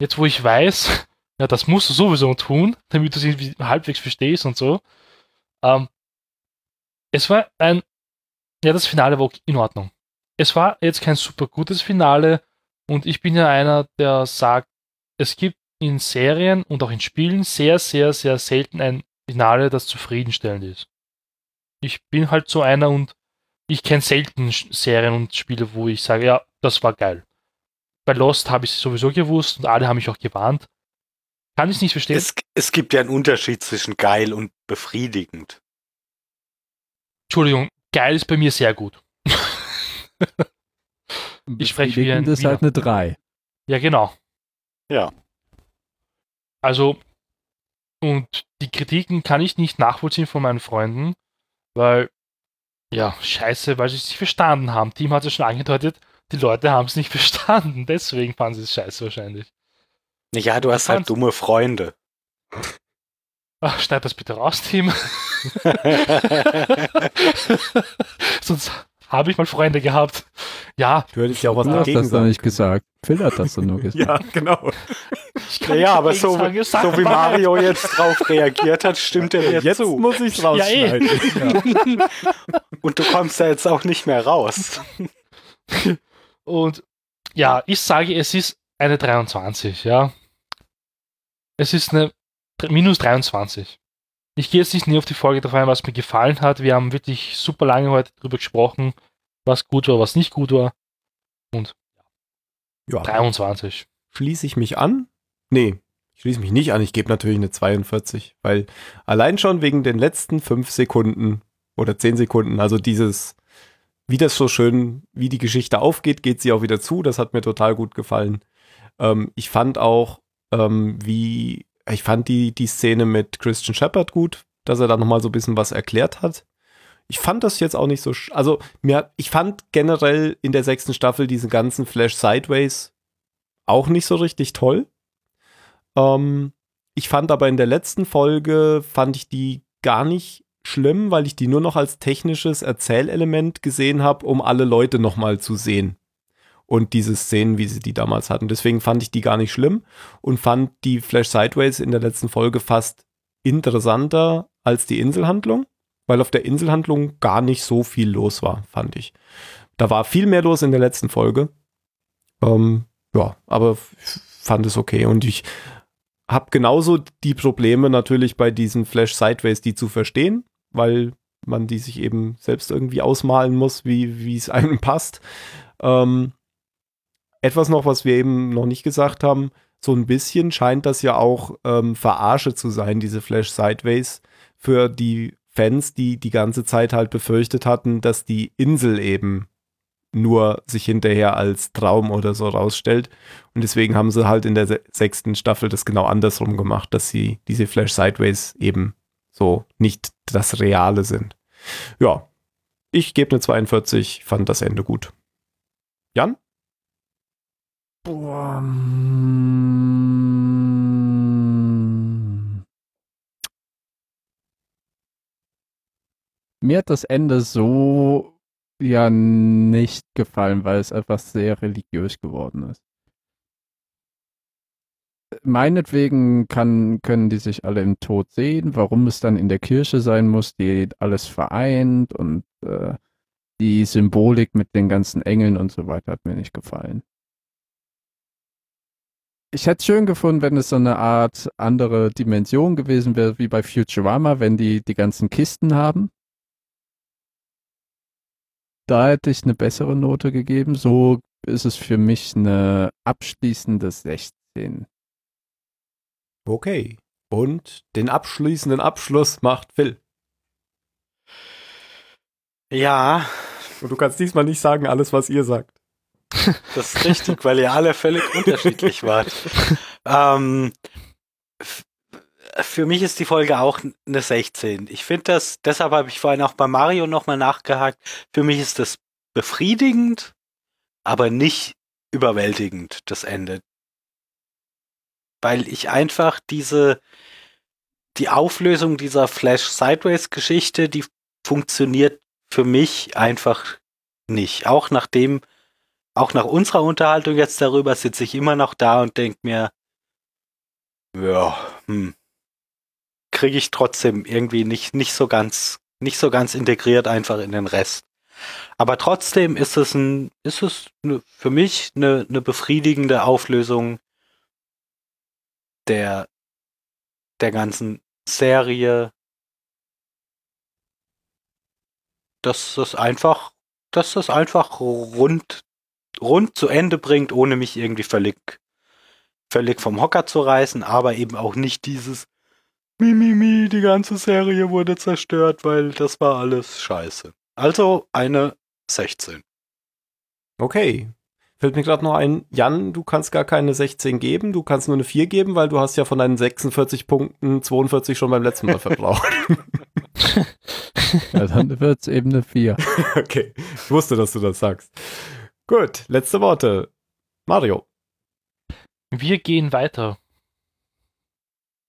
jetzt wo ich weiß, ja, das musst du sowieso tun, damit du es irgendwie halbwegs verstehst und so. Ähm, es war ein, ja, das Finale war in Ordnung. Es war jetzt kein super gutes Finale und ich bin ja einer, der sagt, es gibt in Serien und auch in Spielen sehr, sehr, sehr selten ein Finale, das zufriedenstellend ist. Ich bin halt so einer und ich kenne selten Serien und Spiele, wo ich sage, ja, das war geil. Bei Lost habe ich es sowieso gewusst und alle haben mich auch gewarnt. Kann ich nicht verstehen.
Es, es gibt ja einen Unterschied zwischen geil und befriedigend.
Entschuldigung, geil ist bei mir sehr gut. ich spreche wie ein
Das ist halt eine 3.
Ja, genau.
Ja.
Also, und die Kritiken kann ich nicht nachvollziehen von meinen Freunden, weil, ja, scheiße, weil sie es nicht verstanden haben. Team hat es schon angedeutet, die Leute haben es nicht verstanden, deswegen fanden sie es scheiße wahrscheinlich.
Ja, du hast halt dumme Freunde.
Ach, schneid das bitte raus, Team. Sonst habe ich mal Freunde gehabt. Ja.
Du hättest ja auch was
Du hast
dagegen
das doch
sagen
nicht gesagt. Phil hat das doch nur gesagt.
Ja, genau.
Ich kann
Ja, aber so,
sagen,
so wie. Mario jetzt drauf reagiert hat, stimmt er mir
Jetzt
zu.
muss ich
Ja,
rausschneiden.
eh.
Und du kommst da jetzt auch nicht mehr raus.
Und ja, ich sage, es ist eine 23, ja. Es ist eine minus 23. Ich gehe jetzt nicht näher auf die Folge drauf ein, was mir gefallen hat. Wir haben wirklich super lange heute drüber gesprochen, was gut war, was nicht gut war.
Ja,
23.
schließe ich mich an? Nee, ich schließe mich nicht an. Ich gebe natürlich eine 42, weil allein schon wegen den letzten fünf Sekunden oder zehn Sekunden, also dieses, wie das so schön, wie die Geschichte aufgeht, geht sie auch wieder zu. Das hat mir total gut gefallen. Ähm, ich fand auch, ähm, wie, ich fand die, die Szene mit Christian Shepard gut, dass er da nochmal so ein bisschen was erklärt hat. Ich fand das jetzt auch nicht so, also mir, ich fand generell in der sechsten Staffel diesen ganzen Flash Sideways auch nicht so richtig toll. Ähm, ich fand aber in der letzten Folge, fand ich die gar nicht schlimm, weil ich die nur noch als technisches Erzählelement gesehen habe, um alle Leute nochmal zu sehen. Und diese Szenen, wie sie die damals hatten. Deswegen fand ich die gar nicht schlimm und fand die Flash Sideways in der letzten Folge fast interessanter als die Inselhandlung, weil auf der Inselhandlung gar nicht so viel los war, fand ich. Da war viel mehr los in der letzten Folge. Ähm, ja, aber f- fand es okay. Und ich habe genauso die Probleme natürlich bei diesen Flash Sideways, die zu verstehen, weil man die sich eben selbst irgendwie ausmalen muss, wie es einem passt. Ähm, etwas noch, was wir eben noch nicht gesagt haben, so ein bisschen scheint das ja auch ähm, Verarsche zu sein, diese Flash Sideways, für die Fans, die die ganze Zeit halt befürchtet hatten, dass die Insel eben nur sich hinterher als Traum oder so rausstellt. Und deswegen haben sie halt in der se sechsten Staffel das genau andersrum gemacht, dass sie diese Flash Sideways eben so nicht das Reale sind. Ja, ich gebe eine 42, fand das Ende gut. Jan?
Boah. Mir hat das Ende so ja nicht gefallen, weil es einfach sehr religiös geworden ist. Meinetwegen kann, können die sich alle im Tod sehen, warum es dann in der Kirche sein muss, die alles vereint und äh, die Symbolik mit den ganzen Engeln und so weiter hat mir nicht gefallen. Ich hätte es schön gefunden, wenn es so eine Art andere Dimension gewesen wäre, wie bei Futurama, wenn die die ganzen Kisten haben. Da hätte ich eine bessere Note gegeben. So ist es für mich eine abschließende 16.
Okay. Und den abschließenden Abschluss macht Phil.
Ja,
Und du kannst diesmal nicht sagen, alles, was ihr sagt.
Das ist richtig, weil ihr alle völlig unterschiedlich wart. Ähm, für mich ist die Folge auch eine 16. Ich finde das, deshalb habe ich vorhin auch bei Mario nochmal nachgehakt. Für mich ist das befriedigend, aber nicht überwältigend, das Ende. weil ich einfach diese, die Auflösung dieser Flash Sideways Geschichte, die funktioniert für mich einfach nicht. Auch nachdem, auch nach unserer Unterhaltung jetzt darüber sitze ich immer noch da und denke mir, ja, hm, kriege ich trotzdem irgendwie nicht, nicht so ganz, nicht so ganz integriert einfach in den Rest. Aber trotzdem ist es ein, ist es ne, für mich eine, eine befriedigende Auflösung der, der ganzen Serie. Dass es einfach, dass es einfach rund, rund zu Ende bringt, ohne mich irgendwie völlig, völlig vom Hocker zu reißen, aber eben auch nicht dieses Mimimi, die ganze Serie wurde zerstört, weil das war alles scheiße. Also eine 16.
Okay. Fällt mir gerade noch ein, Jan, du kannst gar keine 16 geben, du kannst nur eine 4 geben, weil du hast ja von deinen 46 Punkten 42 schon beim letzten Mal verbraucht.
ja, dann wird's eben eine 4.
okay, ich wusste, dass du das sagst. Gut, letzte Worte. Mario.
Wir gehen weiter.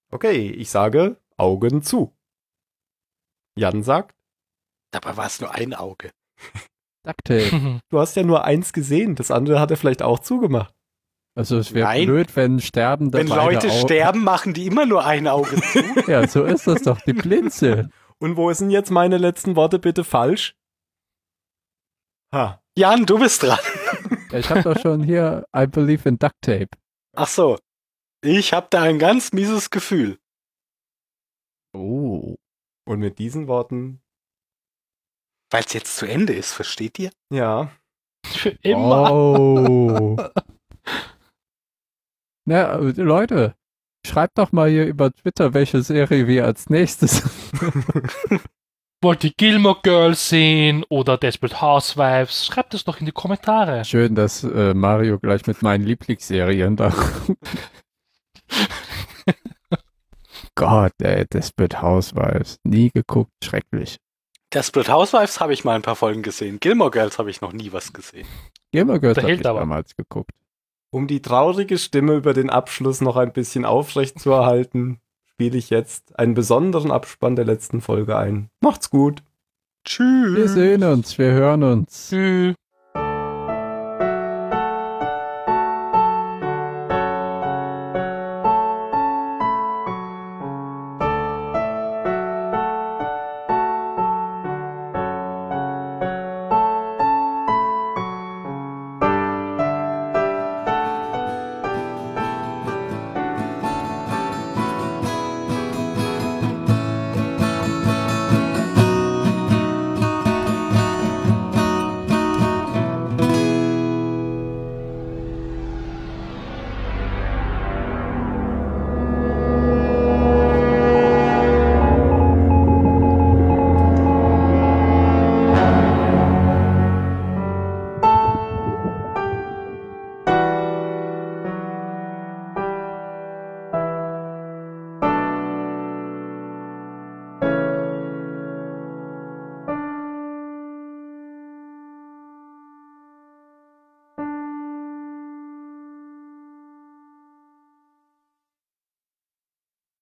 Okay, ich sage Augen zu. Jan sagt.
Dabei war es nur ein Auge.
Ducktape.
Du hast ja nur eins gesehen, das andere hat er vielleicht auch zugemacht.
Also es wäre blöd, wenn sterben
Wenn Leute sterben, machen die immer nur ein Auge zu.
Ja, so ist das doch, die Blinze.
Und wo sind jetzt meine letzten Worte bitte falsch? Ha.
Jan, du bist dran.
Ich habe doch schon hier I believe in Duct Tape.
Ach so. Ich habe da ein ganz mieses Gefühl.
Oh.
Und mit diesen Worten,
Weil es jetzt zu Ende ist, versteht ihr?
ja,
Für immer.
Oh. Na, Leute, schreibt doch mal hier über Twitter, welche Serie wir als nächstes.
Wollt ihr Gilmore Girls sehen oder Desperate Housewives? Schreibt es doch in die Kommentare.
Schön, dass äh, Mario gleich mit meinen Lieblingsserien da. Gott, ey, Desperate Housewives. Nie geguckt, schrecklich.
Desperate Housewives habe ich mal ein paar Folgen gesehen. Gilmore Girls habe ich noch nie was gesehen.
Gamer Girls
Der
hab
hält
ich
aber.
damals geguckt.
um die traurige Stimme über den Abschluss noch ein bisschen aufrecht zu erhalten, spiele ich jetzt einen besonderen Abspann der letzten Folge ein. Macht's gut.
Tschüss.
Wir sehen uns, wir hören uns.
Tschüss.